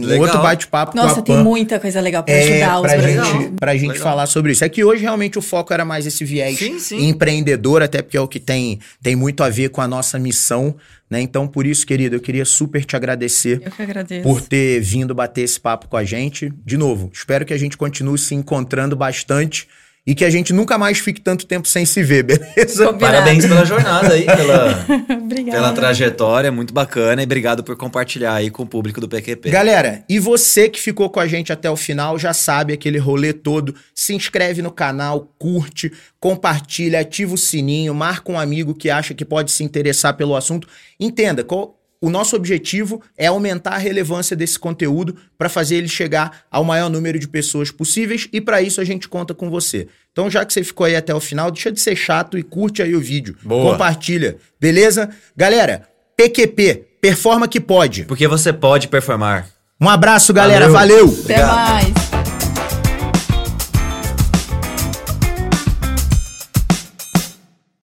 um outro bate-papo com
Nossa,
a
tem
Pan.
muita coisa legal pra
É,
ajudar os
pra
brasileiros.
gente, pra gente
Legal.
falar sobre isso. É que hoje realmente o foco era mais esse viés
Sim, sim.
empreendedor, até porque é o que tem, tem muito a ver com a nossa missão, né? Então, por isso, querido, eu queria super te agradecer
Eu que agradeço.
por ter vindo bater esse papo com a gente. De novo, espero que a gente continue se encontrando bastante e que a gente nunca mais fique tanto tempo sem se ver, [LAUGHS] beleza?
Combinado.
Parabéns pela jornada aí, pela, [LAUGHS] pela trajetória, muito bacana. E obrigado por compartilhar aí com o público do PQP.
Galera, e você que ficou com a gente até o final já sabe aquele rolê todo. Se inscreve no canal, curte, compartilha, ativa o sininho, marca um amigo que acha que pode se interessar pelo assunto. Entenda, qual- o nosso objetivo é aumentar a relevância desse conteúdo para fazer ele chegar ao maior número de pessoas possíveis e para isso a gente conta com você. Então, já que você ficou aí até o final, deixa de ser chato e curte aí o vídeo.
Boa.
Compartilha, beleza? Galera, PQP, performa que pode.
Porque você pode performar.
Um abraço, galera. Valeu.
Até mais.